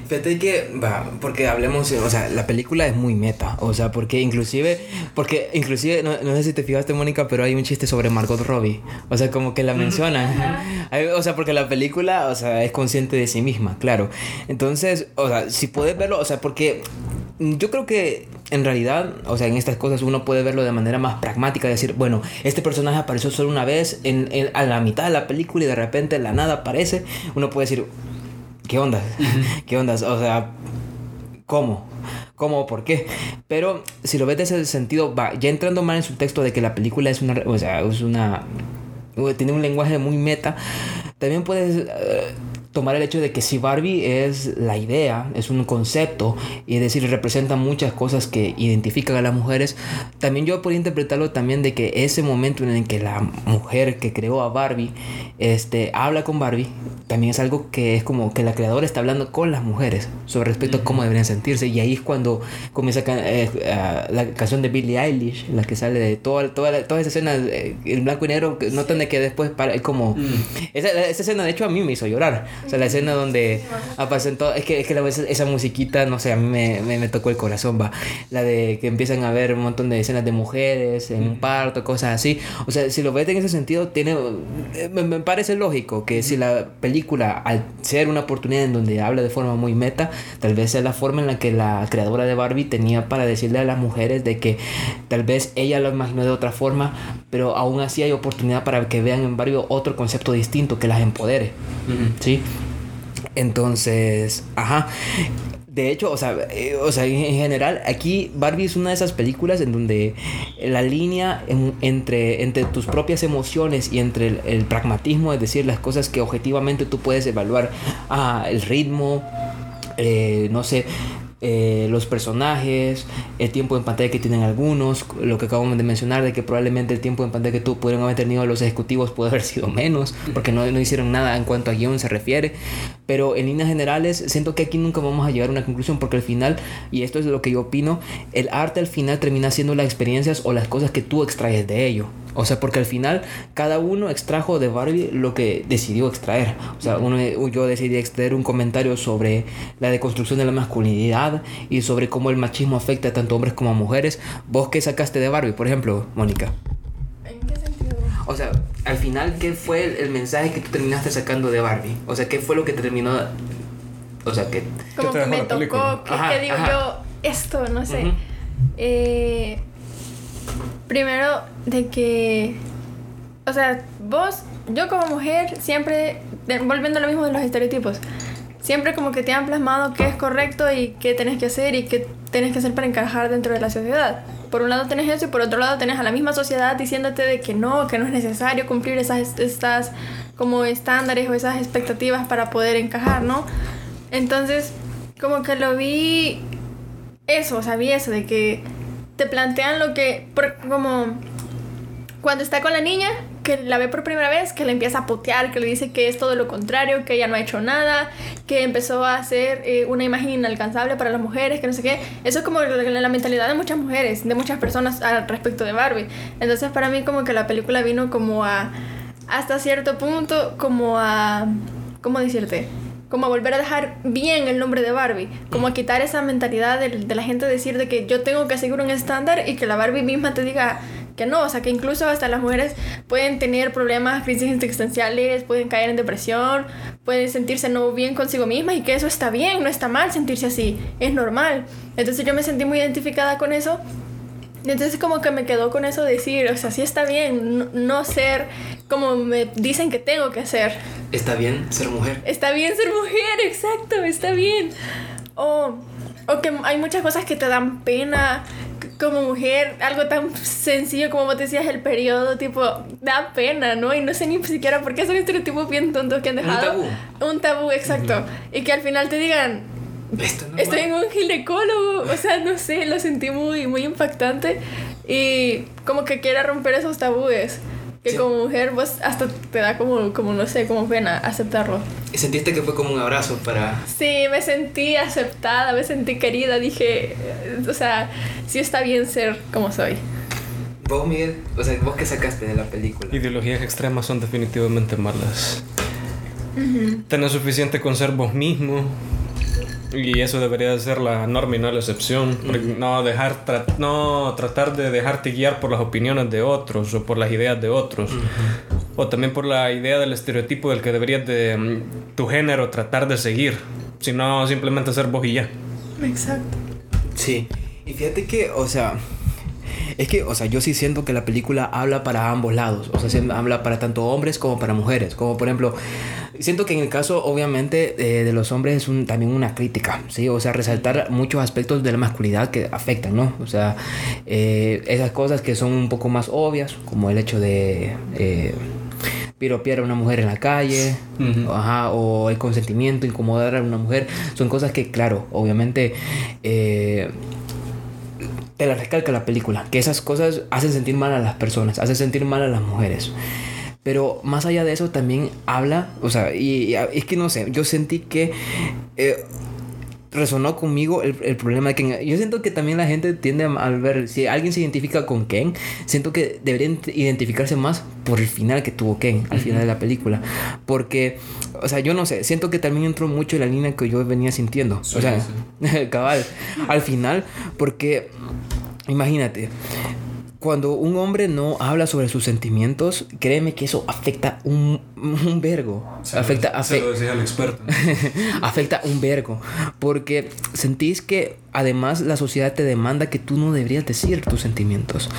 Fíjate que, va, porque hablemos, o sea, la película es muy meta, o sea, porque inclusive, porque inclusive, no, no sé si te fijaste, Mónica, pero hay un chiste sobre Margot Robbie, o sea, como que la mencionan, o sea, porque la película, o sea, es consciente de sí misma, claro, entonces, o sea, si puedes verlo, o sea, porque yo creo que en realidad, o sea, en estas cosas uno puede verlo de manera más pragmática, decir, bueno, este personaje apareció solo una vez en, en- a la mitad de la película y de repente de la nada aparece, uno puede decir, ¿qué onda? ¿Qué onda? O sea, ¿cómo? ¿Cómo? ¿Por qué? Pero si lo ves desde ese sentido, va, ya entrando mal en su texto de que la película es una, o sea, es una, tiene un lenguaje muy meta, también puedes eh, tomar el hecho de que si Barbie es la idea, es un concepto, y es decir, representa muchas cosas que identifican a las mujeres, también yo podría interpretarlo también de que ese momento en el que la mujer que creó a Barbie este, habla con Barbie, también es algo que es como que la creadora está hablando con las mujeres sobre respecto a cómo deberían sentirse, y ahí es cuando comienza eh, la canción de Billie Eilish, la que sale de toda, toda, la- toda esa escena eh, en blanco y negro, notan de que después para, es como... Esa, esa escena de hecho a mí me hizo llorar. O sea, la escena donde aparecen todo... Es que, es que la, esa, esa musiquita, no sé, a mí me, me, me tocó el corazón, va. La de que empiezan a ver un montón de escenas de mujeres en un parto, cosas así. O sea, si lo ves en ese sentido, tiene... eh, Me, me parece lógico que si la película, al ser una oportunidad en donde habla de forma muy meta, tal vez sea la forma en la que la creadora de Barbie tenía para decirle a las mujeres de que tal vez ella lo imaginó de otra forma, pero aún así hay oportunidad para que vean en Barbie otro concepto distinto que las empodere. ¿Sí? Entonces, ajá. De hecho, o sea, eh, o sea, en general, aquí Barbie es una de esas películas en donde la línea en- entre, entre tus propias emociones y entre el, el pragmatismo, es decir, las cosas que objetivamente tú puedes evaluar, ah, el ritmo, eh, no sé, eh, los personajes, el tiempo en pantalla que tienen algunos, lo que acabamos de mencionar, de que probablemente el tiempo en pantalla que tú pudieron haber tenido los ejecutivos puede haber sido menos, porque no, no hicieron nada en cuanto a guion se refiere, pero en líneas generales siento que aquí nunca vamos a llegar a una conclusión, porque al final, y esto es lo que yo opino, el arte al final termina siendo las experiencias o las cosas que tú extraes de ello. O sea, porque al final cada uno extrajo de Barbie lo que decidió extraer. O sea, uno, yo decidí extraer un comentario sobre la deconstrucción de la masculinidad y sobre cómo el machismo afecta tanto a hombres como a mujeres. ¿Vos qué sacaste de Barbie, por ejemplo, Mónica? ¿En qué sentido? O sea, al final, ¿qué fue el, el mensaje que tú terminaste sacando de Barbie? O sea, ¿qué fue lo que te terminó... O sea, que... Como que me tocó, que, Ajá, que digo ajá. yo, esto, no sé. Eh, primero, de que, o sea, vos, yo como mujer, siempre, volviendo a lo mismo de los estereotipos, siempre como que te han plasmado qué es correcto y qué tenés que hacer y qué tenés que hacer para encajar dentro de la sociedad. por un lado tenés eso y por otro lado tenés a la misma sociedad diciéndote de que no, que no es necesario cumplir esas estas como estándares o esas expectativas para poder encajar, ¿no? Entonces, como que lo vi eso, o sea, vi eso de que te plantean lo que como cuando está con la niña, que la ve por primera vez, que le empieza a putear, que le dice que es todo lo contrario, que ella no ha hecho nada, que empezó a hacer eh, una imagen inalcanzable para las mujeres, que no sé qué. Eso es como la, la, mentalidad de muchas mujeres, de muchas personas al respecto de Barbie. Entonces para mí como que la película vino como a, hasta cierto punto, como a, ¿cómo decirte? como a volver a dejar bien el nombre de Barbie, como a quitar esa mentalidad de, de la gente decir de que yo tengo que seguir un estándar y que la Barbie misma te diga, que no, o sea, que incluso hasta las mujeres pueden tener problemas, crisis existenciales, pueden caer en depresión, pueden sentirse no bien consigo mismas y que eso está bien, no está mal sentirse así, es normal. Entonces yo me sentí muy identificada con eso. Entonces como que me quedó con eso de decir, o sea, sí está bien no, ser como me dicen que tengo que ser. Está bien ser mujer. Está bien ser mujer, exacto, está bien. O, o que hay muchas cosas que te dan pena, como mujer, algo tan sencillo como vos decías, el periodo, tipo, da pena, ¿no? Y no sé ni siquiera por qué son estereotipos bien tontos que han dejado. Un tabú. Un tabú, exacto. Y que al final te digan, estoy en un ginecólogo. O sea, no sé, lo sentí muy, muy impactante. Y como que quiera romper esos tabúes. Que como mujer vos hasta te da como, como, no sé, como pena aceptarlo. ¿Y sentiste que fue como un abrazo para...? Sí, me sentí aceptada, me sentí querida, dije, o sea, sí está bien ser como soy. Vos, Miguel, o sea, vos qué sacaste de la película. Ideologías extremas son definitivamente malas. Tener suficiente con ser vos mismo, y eso debería ser la norma y no la excepción. No, dejar no tratar de dejarte guiar por las opiniones de otros o por las ideas de otros. O también por la idea del estereotipo del que deberías de mm, tu género tratar de seguir. Sino simplemente ser vos y ya. Exacto. Sí. Y fíjate que, o sea, es que, o sea, yo sí siento que la película habla para ambos lados. O sea, habla para tanto hombres como para mujeres. Como por ejemplo, siento que en el caso, obviamente, eh, de los hombres es un, también una crítica, ¿sí? O sea, resaltar muchos aspectos de la masculinidad que afectan, ¿no? O sea, eh, esas cosas que son un poco más obvias, como el hecho de... Eh, piropear a una mujer en la calle, ajá, o el consentimiento, incomodar a una mujer, son cosas que, claro, obviamente eh, te la recalca la película, que esas cosas hacen sentir mal a las personas, hacen sentir mal a las mujeres. Pero más allá de eso también habla, o sea, y, es que no sé, yo sentí que eh, resonó conmigo el, problema de que yo siento que también la gente tiende a, ver, si alguien se identifica con Ken, siento que deberían identificarse más por el final que tuvo Ken, al final de la película. Porque, o sea, yo no sé, siento que también entró mucho en la línea que yo venía sintiendo. o sea, cabal, al final, porque Imagínate, cuando un hombre no habla sobre sus sentimientos, créeme que eso afecta un, un vergo. afecta, al experto. afecta un vergo. Porque sentís que además la sociedad te demanda que tú no deberías decir tus sentimientos.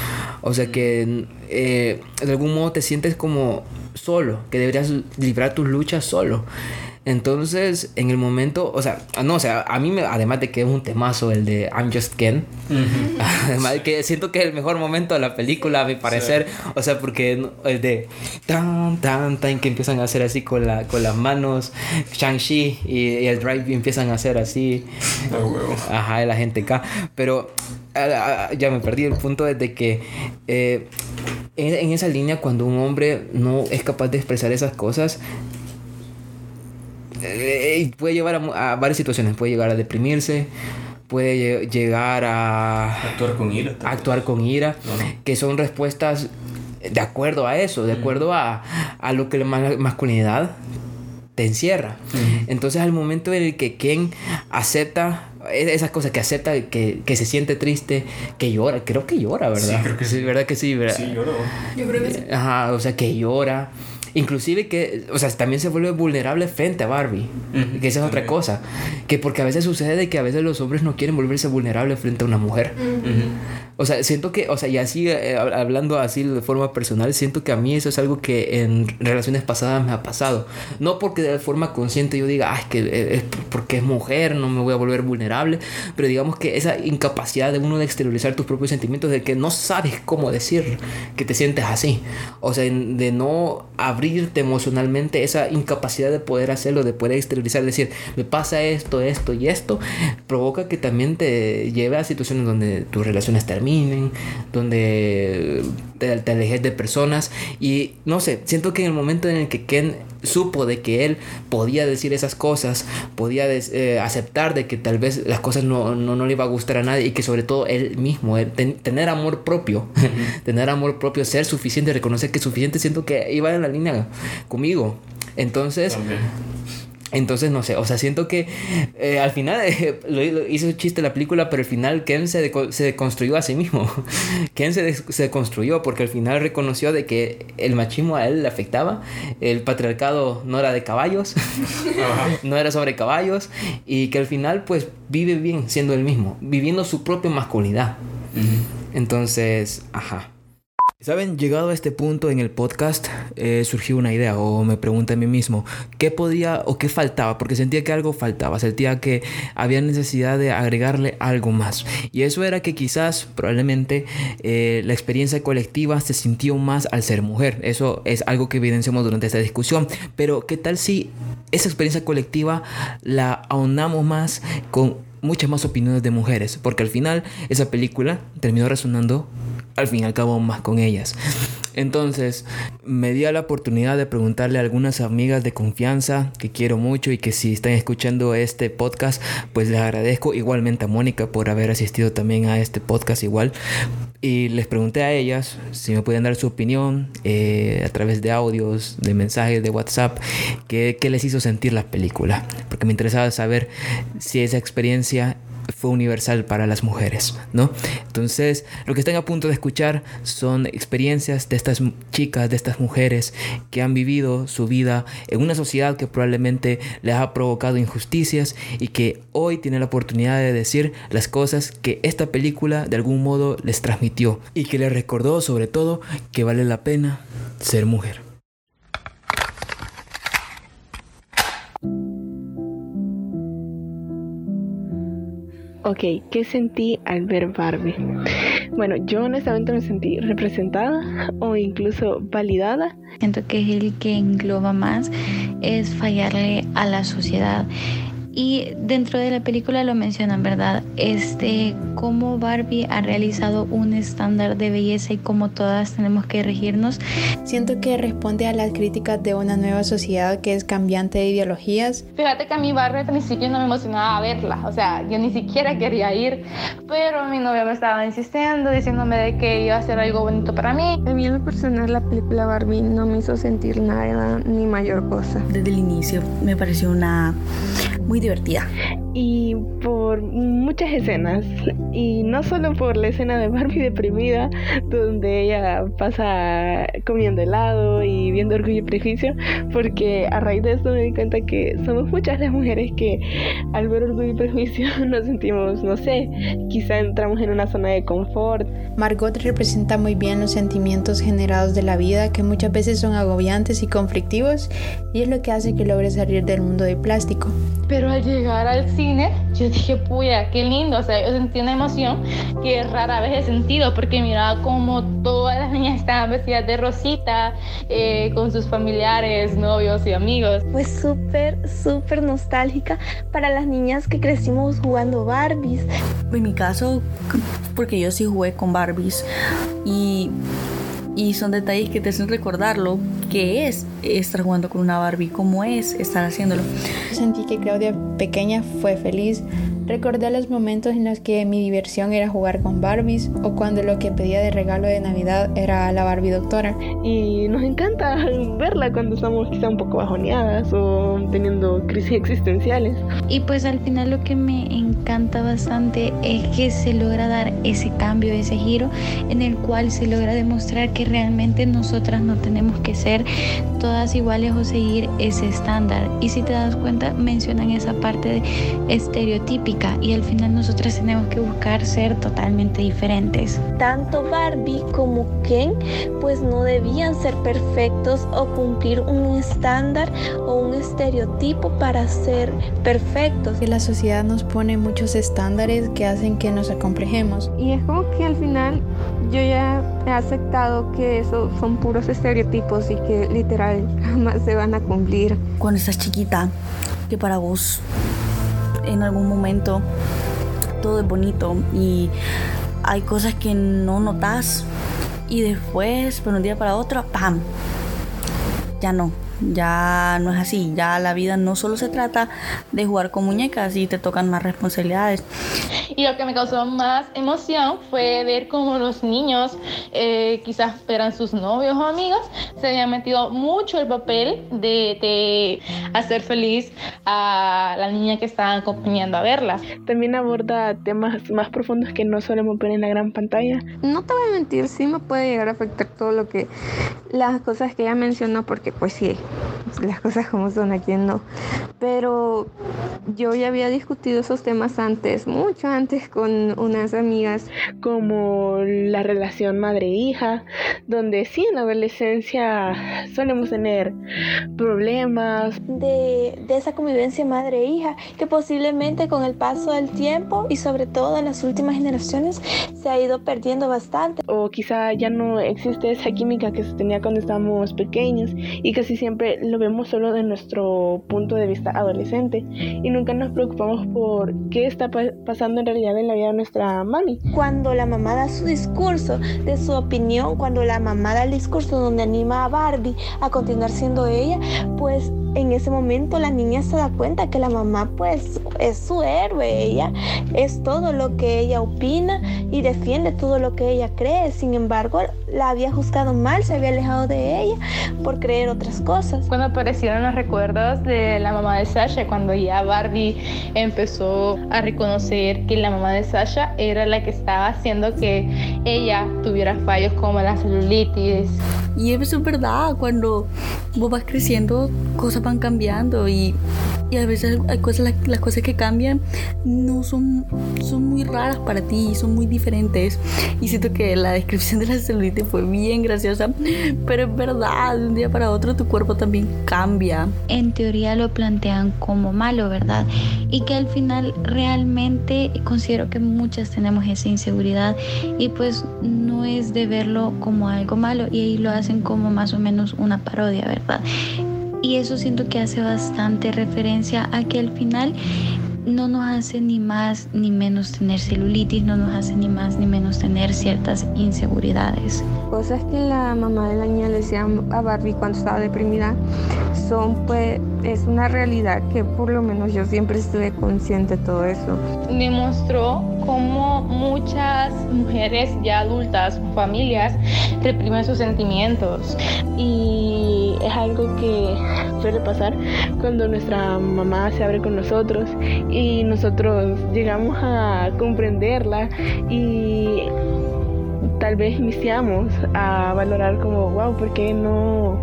O sea que eh, de algún modo te sientes como solo, que deberías librar tus luchas solo. Entonces, en el momento, o sea, no, o sea, a mí, me, además de que es un temazo el de I'm Just Ken, además de que siento que es el mejor momento de la película, a mi parecer, o sea, porque el de tan, tan, tan, que empiezan a hacer así con, la, con las manos, Shang-Chi y, el Drive empiezan a hacer así, ajá, la gente acá, pero ya me perdí el punto desde que eh, en esa línea cuando un hombre no es capaz de expresar esas cosas eh, puede llevar a, varias situaciones. Puede llegar a deprimirse, puede llegar a... Actuar con ira. Actuar con ira, que son respuestas de acuerdo a eso, de acuerdo a, a lo que la masculinidad te encierra. Entonces al momento en el que Ken acepta esas cosas que acepta que, que, se siente triste, que llora, creo que llora, ¿verdad? Sí, creo que sí. ¿Verdad que sí? ¿verdad? Sí, lloró. Yo creo que sí. Ajá, o sea, que llora. Inclusive que, o sea, también se vuelve vulnerable frente a Barbie. que esa es otra cosa. Que porque a veces sucede que a veces los hombres no quieren volverse vulnerables frente a una mujer. O sea, siento que, o sea, y así, eh, hablando así de forma personal, siento que a mí eso es algo que en relaciones pasadas me ha pasado. No porque de forma consciente yo diga, ay, que es porque es mujer, no me voy a volver vulnerable, pero digamos que esa incapacidad de uno de exteriorizar tus propios sentimientos, de que no sabes cómo decir que te sientes así. O sea, de no abrirte emocionalmente, esa incapacidad de poder hacerlo, de poder exteriorizar, decir, me pasa esto, esto y esto, provoca que también te lleve a situaciones donde tus relaciones donde te, te alejes de personas. Y no sé, siento que en el momento en el que Ken supo de que él podía decir esas cosas, podía eh, aceptar de que tal vez las cosas no, no, le iba a gustar a nadie y que sobre todo él mismo, tener amor propio, tener amor propio, ser suficiente, reconocer que es suficiente, siento que iba en la línea conmigo. Entonces, entonces, no sé, o sea, siento que eh, al final eh, lo, hizo un chiste la película, pero al final Ken se, se construyó a sí mismo. Ken se, se construyó porque al final reconoció de que el machismo a él le afectaba, el patriarcado no era de caballos, no era sobre caballos, y que al final pues vive bien siendo el mismo, viviendo su propia masculinidad. Entonces, ajá. Saben, llegado a este punto en el podcast, eh, surgió una idea o me pregunté a mí mismo, ¿qué podía o qué faltaba? Porque sentía que algo faltaba, sentía que había necesidad de agregarle algo más. Y eso era que quizás, probablemente, eh, la experiencia colectiva se sintió más al ser mujer. Eso es algo que evidenciamos durante esta discusión. Pero, ¿qué tal si esa experiencia colectiva la aunamos más con muchas más opiniones de mujeres? Porque al final esa película terminó resonando al fin y al cabo más con ellas. Entonces me dio la oportunidad de preguntarle a algunas amigas de confianza que quiero mucho y que si están escuchando este podcast, pues les agradezco igualmente a Mónica por haber asistido también a este podcast igual. Y les pregunté a ellas si me pueden dar su opinión eh, a través de audios, de mensajes, de WhatsApp, qué, qué les hizo sentir la película. Porque me interesaba saber si esa experiencia fue universal para las mujeres, ¿no? Entonces, lo que están a punto de escuchar son experiencias de estas chicas, de estas mujeres que han vivido su vida en una sociedad que probablemente les ha provocado injusticias y que hoy tienen la oportunidad de decir las cosas que esta película de algún modo les transmitió y que les recordó sobre todo que vale la pena ser mujer. Ok, ¿qué sentí al ver Barbie? Bueno, yo honestamente me sentí representada o incluso validada. Siento que es el que engloba más, es fallarle a la sociedad y dentro de la película lo mencionan, ¿verdad? Este, cómo Barbie ha realizado un estándar de belleza y cómo todas tenemos que regirnos. Siento que responde a las críticas de una nueva sociedad que es cambiante de ideologías. Fíjate que a mi Barbie al principio no me emocionaba verla, o sea, yo ni siquiera quería ir, pero mi novia me estaba insistiendo, diciéndome de que iba a ser algo bonito para mí. A mí en lo personal la película Barbie no me hizo sentir nada ni mayor cosa. Desde el inicio me pareció una muy divertida. Y por muchas escenas, y no solo por la escena de Barbie deprimida, donde ella pasa comiendo helado y viendo orgullo y prejuicio, porque a raíz de esto me di cuenta que somos muchas las mujeres que al ver orgullo y prejuicio nos sentimos, no sé, quizá entramos en una zona de confort. Margot representa muy bien los sentimientos generados de la vida que muchas veces son agobiantes y conflictivos y es lo que hace que logre salir del mundo de plástico. Pero al llegar al cine, yo dije, puya, qué lindo. O sea, yo sentí una emoción que rara vez he sentido, porque miraba como todas las niñas estaban vestidas de rosita, eh, con sus familiares, novios y amigos. Fue súper, súper nostálgica para las niñas que crecimos jugando Barbies. En mi caso, porque yo sí jugué con Barbies y y son detalles que te hacen recordar lo que es estar jugando con una Barbie, cómo es estar haciéndolo. Sentí que Claudia pequeña fue feliz Recordé los momentos en los que mi diversión era jugar con Barbies o cuando lo que pedía de regalo de Navidad era la Barbie doctora. Y nos encanta verla cuando estamos quizá un poco bajoneadas o teniendo crisis existenciales. Y pues al final lo que me encanta bastante es que se logra dar ese cambio, ese giro en el cual se logra demostrar que realmente nosotras no tenemos que ser todas iguales o seguir ese estándar. Y si te das cuenta, mencionan esa parte estereotípica única y al final nosotras tenemos que buscar ser totalmente diferentes. Tanto Barbie como Ken pues no debían ser perfectos o cumplir un estándar o un estereotipo para ser perfectos. Que la sociedad nos pone muchos estándares que hacen que nos acomplejemos. Y es como que al final yo ya he aceptado que eso son puros estereotipos y que literal jamás se van a cumplir. Cuando estás chiquita, que para vos en algún momento todo es bonito y hay cosas que no notas y después, por un día para otro, ¡pam! Ya no, ya no es así, ya la vida no solo se trata de jugar con muñecas y te tocan más responsabilidades. Y lo que me causó más emoción fue ver cómo los niños, eh, quizás eran sus novios o amigos, se habían metido mucho el papel de, de, hacer feliz a la niña que estaban acompañando a verla. También aborda temas más profundos que no solemos ver en la gran pantalla. No te voy a mentir, sí me puede llegar a afectar todo lo que, las cosas que ella mencionó, porque pues sí, las cosas como son, aquí no. Pero yo ya había discutido esos temas antes, mucho antes con unas amigas, como la relación madre-hija, donde sí en la adolescencia solemos tener problemas. De, de esa convivencia madre-hija, que posiblemente con el paso del tiempo y sobre todo en las últimas generaciones se ha ido perdiendo bastante. O quizá ya no existe esa química que se tenía cuando estábamos pequeños y casi siempre lo vemos solo de nuestro punto de vista adolescente y nunca nos preocupamos por qué está pasando en realidad en la vida de nuestra mami. Cuando la mamá da su discurso, de su opinión, cuando la mamá da el discurso donde anima a Barbie a continuar siendo ella, pues en ese momento la niña se da cuenta que la mamá pues es su héroe, ella es todo lo que ella opina y defiende todo lo que ella cree. Sin embargo, la había juzgado mal, se había alejado de ella por creer otras cosas. Cuando aparecieron los recuerdos de la mamá de Sasha, cuando ya Barbie empezó a reconocer que la mamá de Sasha era la que estaba haciendo que ella tuviera fallos como la celulitis. Y eso es verdad, cuando vos vas creciendo, cosas van cambiando y, y a veces hay cosas, las, las, cosas que cambian no son, son muy raras para ti, son muy diferentes. Y siento que la descripción de la celulitis fue bien graciosa, pero es verdad, de un día para otro tu cuerpo también cambia. En teoría lo plantean como malo, ¿verdad? Y que al final realmente considero que muchas tenemos esa inseguridad y pues no es de verlo como algo malo y ahí lo hacen como más o menos una parodia, ¿verdad? Y eso siento que hace bastante referencia a que al final no nos hace ni más ni menos tener celulitis, no nos hace ni más ni menos tener ciertas inseguridades. Cosas que la mamá de la niña le decía a Barbie cuando estaba deprimida son pues es una realidad que por lo menos yo siempre estuve consciente de todo eso. Demostró cómo muchas mujeres ya adultas, familias, reprimen sus sentimientos y es algo que suele pasar cuando nuestra mamá se abre con nosotros y nosotros llegamos a comprenderla y tal vez iniciamos a valorar como, wow, ¿por qué no,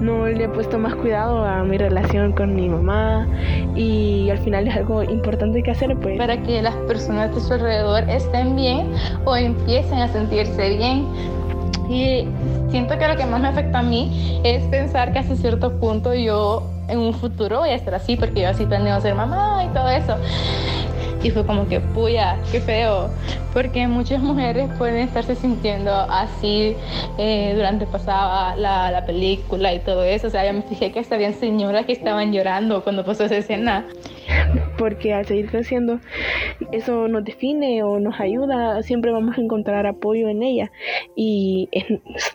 no le he puesto más cuidado a mi relación con mi mamá? Y al final es algo importante que hacer, pues. Para que las personas de su alrededor estén bien o empiecen a sentirse bien. Y siento que lo que más me afecta a mí es pensar que hasta cierto punto yo en un futuro voy a estar así, porque yo así planeo ser mamá y todo eso. Y fue como que, puya, qué feo, porque muchas mujeres pueden estarse sintiendo así eh, durante pasaba la, la, película y todo eso. O sea, yo me fijé que habían señoras que estaban llorando cuando pasó esa escena. Porque al seguir creciendo, eso nos define o nos ayuda, siempre vamos a encontrar apoyo en ella. Y es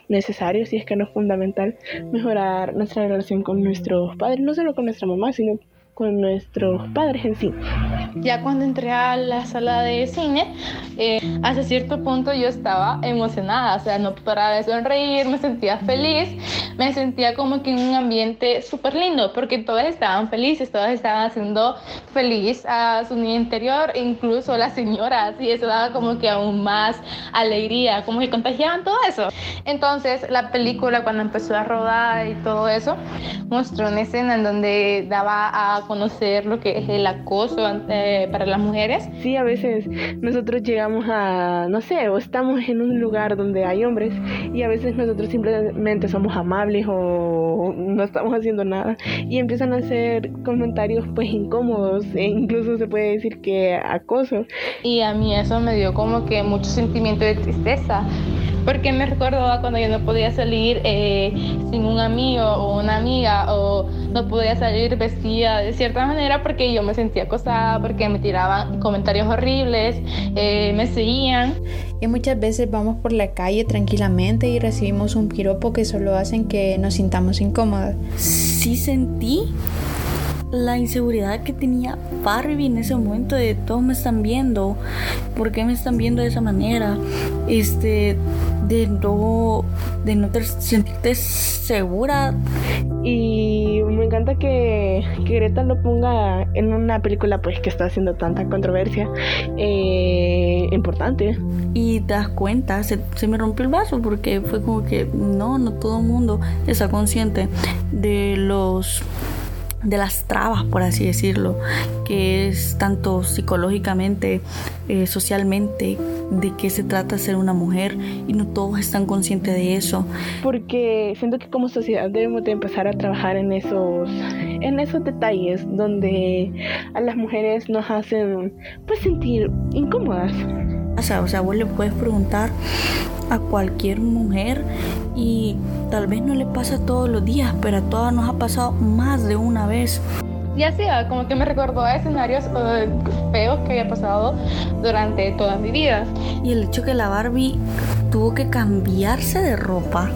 necesario, si es que no es fundamental, mejorar nuestra relación con nuestros padres, no solo con nuestra mamá, sino con nuestros padres en sí. Ya cuando entré a la sala de cine, eh, cierto punto yo estaba emocionada, o sea, no paraba de sonreír, me sentía feliz, me sentía como que en un ambiente súper lindo, porque todas estaban felices, todas estaban haciendo feliz a su niña interior, incluso las señoras, y eso daba como que aún más alegría, como que contagiaban todo eso. Entonces, la película cuando empezó a rodar y todo eso, mostró una escena en donde daba a conocer lo que es el acoso eh, para las mujeres. Sí, a veces nosotros llegamos a, no sé, o estamos en un lugar donde hay hombres y a veces nosotros simplemente somos amables o no estamos haciendo nada y empiezan a hacer comentarios pues incómodos e incluso se puede decir que acoso. Y a mí eso me dio como que mucho sentimiento de tristeza porque me recordaba cuando yo no podía salir eh, sin un amigo o una amiga o no podía salir vestida de cierta manera porque yo me sentía acosada, porque me tiraban comentarios horribles, eh, me seguían. Y muchas veces vamos por la calle tranquilamente y recibimos un piropo que solo hacen que nos sintamos incómodas. Sí sentí la inseguridad que tenía Barbie en ese momento de todos me están viendo, ¿por qué me están viendo de esa manera? Este, de no, de no sentirte segura. Y me encanta que, que Greta lo ponga en una película pues que está haciendo tanta controversia eh, importante. Y te das cuenta, se, se me rompió el vaso porque fue como que no, no todo el mundo está consciente de los de las trabas, por así decirlo, que es tanto psicológicamente, eh, socialmente, de qué se trata ser una mujer y no todos están conscientes de eso. Porque siento que como sociedad debemos de empezar a trabajar en esos, en esos detalles donde a las mujeres nos hacen pues sentir incómodas. O sea, o sea, vos le puedes preguntar a cualquier mujer y tal vez no le pasa todos los días, pero a todas nos ha pasado más de una vez. Ya sea, como que me recordó a escenarios eh, feos que había pasado durante toda mi vida. Y el hecho que la Barbie tuvo que cambiarse de ropa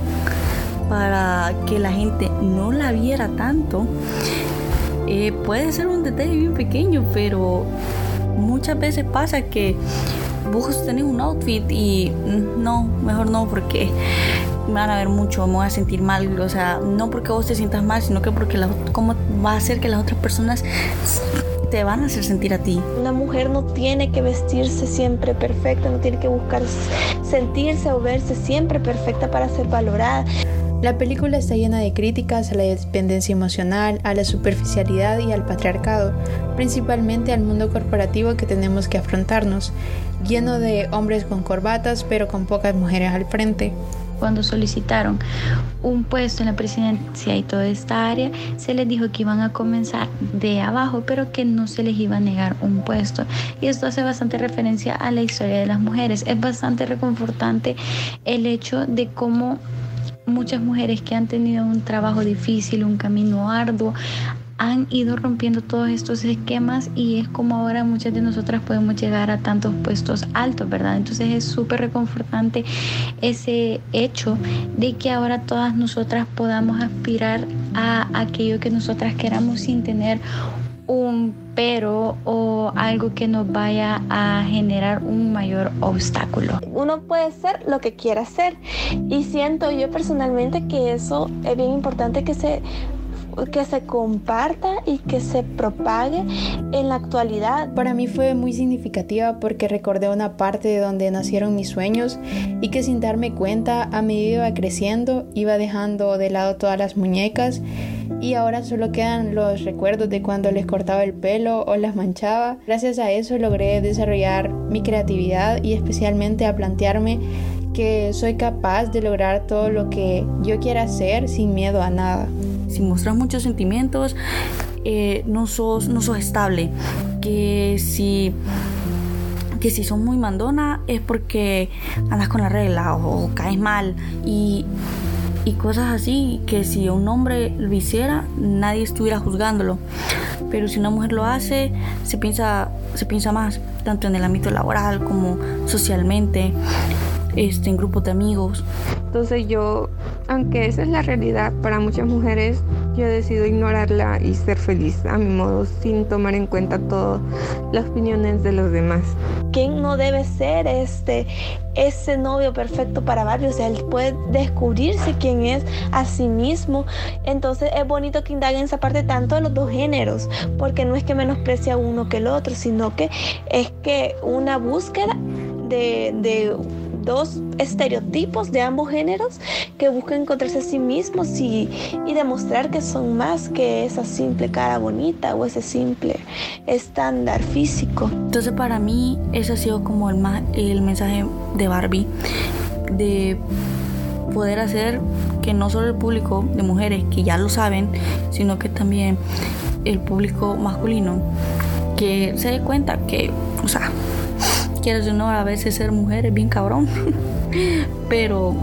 para que la gente no la viera tanto, eh, puede ser un detalle bien pequeño, pero muchas veces pasa que vos tenés un outfit y mm, no, mejor no, porque me van a ver mucho, me voy a sentir mal, o sea, no porque vos te sientas mal, sino que porque la, cómo va a hacer que las otras personas te van a hacer sentir a ti. Una mujer no tiene que vestirse siempre perfecta, no tiene que buscar sentirse o verse siempre perfecta para ser valorada. La película está llena de críticas a la dependencia emocional, a la superficialidad y al patriarcado, principalmente al mundo corporativo que tenemos que afrontarnos, lleno de hombres con corbatas pero con pocas mujeres al frente. Cuando solicitaron un puesto en la presidencia y toda esta área, se les dijo que iban a comenzar de abajo, pero que no se les iba a negar un puesto. Y esto hace bastante referencia a la historia de las mujeres. Es bastante reconfortante el hecho de cómo muchas mujeres que han tenido un trabajo difícil, un camino arduo, han ido rompiendo todos estos esquemas y es como ahora muchas de nosotras podemos llegar a tantos puestos altos, ¿verdad? Entonces es súper reconfortante ese hecho de que ahora todas nosotras podamos aspirar a aquello que nosotras queramos sin tener un pero o algo que nos vaya a generar un mayor obstáculo. Uno puede ser lo que quiera ser y siento yo personalmente que eso es bien importante que se que se comparta y que se propague en la actualidad. Para mí fue muy significativa porque recordé una parte de donde nacieron mis sueños y que sin darme cuenta a medida iba creciendo iba dejando de lado todas las muñecas y ahora solo quedan los recuerdos de cuando les cortaba el pelo o las manchaba. Gracias a eso logré desarrollar mi creatividad y especialmente a plantearme que soy capaz de lograr todo lo que yo quiera hacer sin miedo a nada si muestras muchos sentimientos, eh, no, sos, no sos estable. Que si que si sos muy mandona es porque andas con la regla o, caes mal. Y, y, cosas así que si un hombre lo hiciera nadie estuviera juzgándolo. Pero si una mujer lo hace se piensa se piensa más tanto en el ámbito laboral como socialmente este, en grupos de amigos entonces yo aunque esa es la realidad para muchas mujeres, yo decido ignorarla y ser feliz a mi modo, sin tomar en cuenta todas las opiniones de los demás. ¿Quién no debe ser este, ese novio perfecto para Barbie? O sea, él puede descubrirse quién es a sí mismo. Entonces es bonito que indaguen esa parte tanto de los dos géneros, porque no es que menosprecia uno que el otro, sino que es que una búsqueda de, de dos estereotipos de ambos géneros que buscan encontrarse a sí mismos y, demostrar que son más que esa simple cara bonita o ese simple estándar físico. Entonces para mí ese ha sido como el, más, el mensaje de Barbie, de poder hacer que no solo el público de mujeres, que ya lo saben, sino que también el público masculino, que se dé cuenta que, o sea, quieres o no, a veces ser mujer es bien cabrón, pero,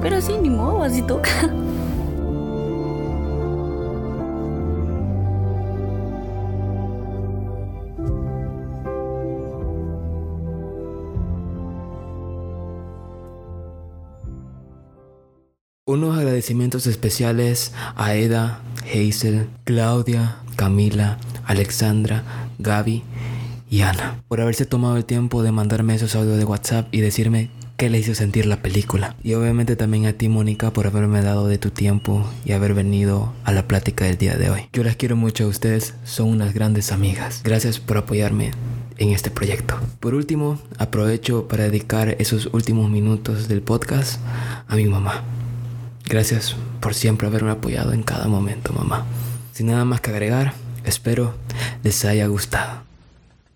pero sí, ni modo, así toca. Unos agradecimientos especiales a Eda, Hazel, Claudia, Camila, Alexandra, Gaby y Ana por haberse tomado el tiempo de mandarme esos audios de WhatsApp y decirme qué le hizo sentir la película. Y obviamente también a ti, Mónica, por haberme dado de tu tiempo y haber venido a la plática del día de hoy. Yo las quiero mucho a ustedes, son unas grandes amigas. Gracias por apoyarme en este proyecto. Por último, aprovecho para dedicar esos últimos minutos del podcast a mi mamá. Gracias por siempre haberme apoyado en cada momento, mamá. Sin nada más que agregar, espero les haya gustado.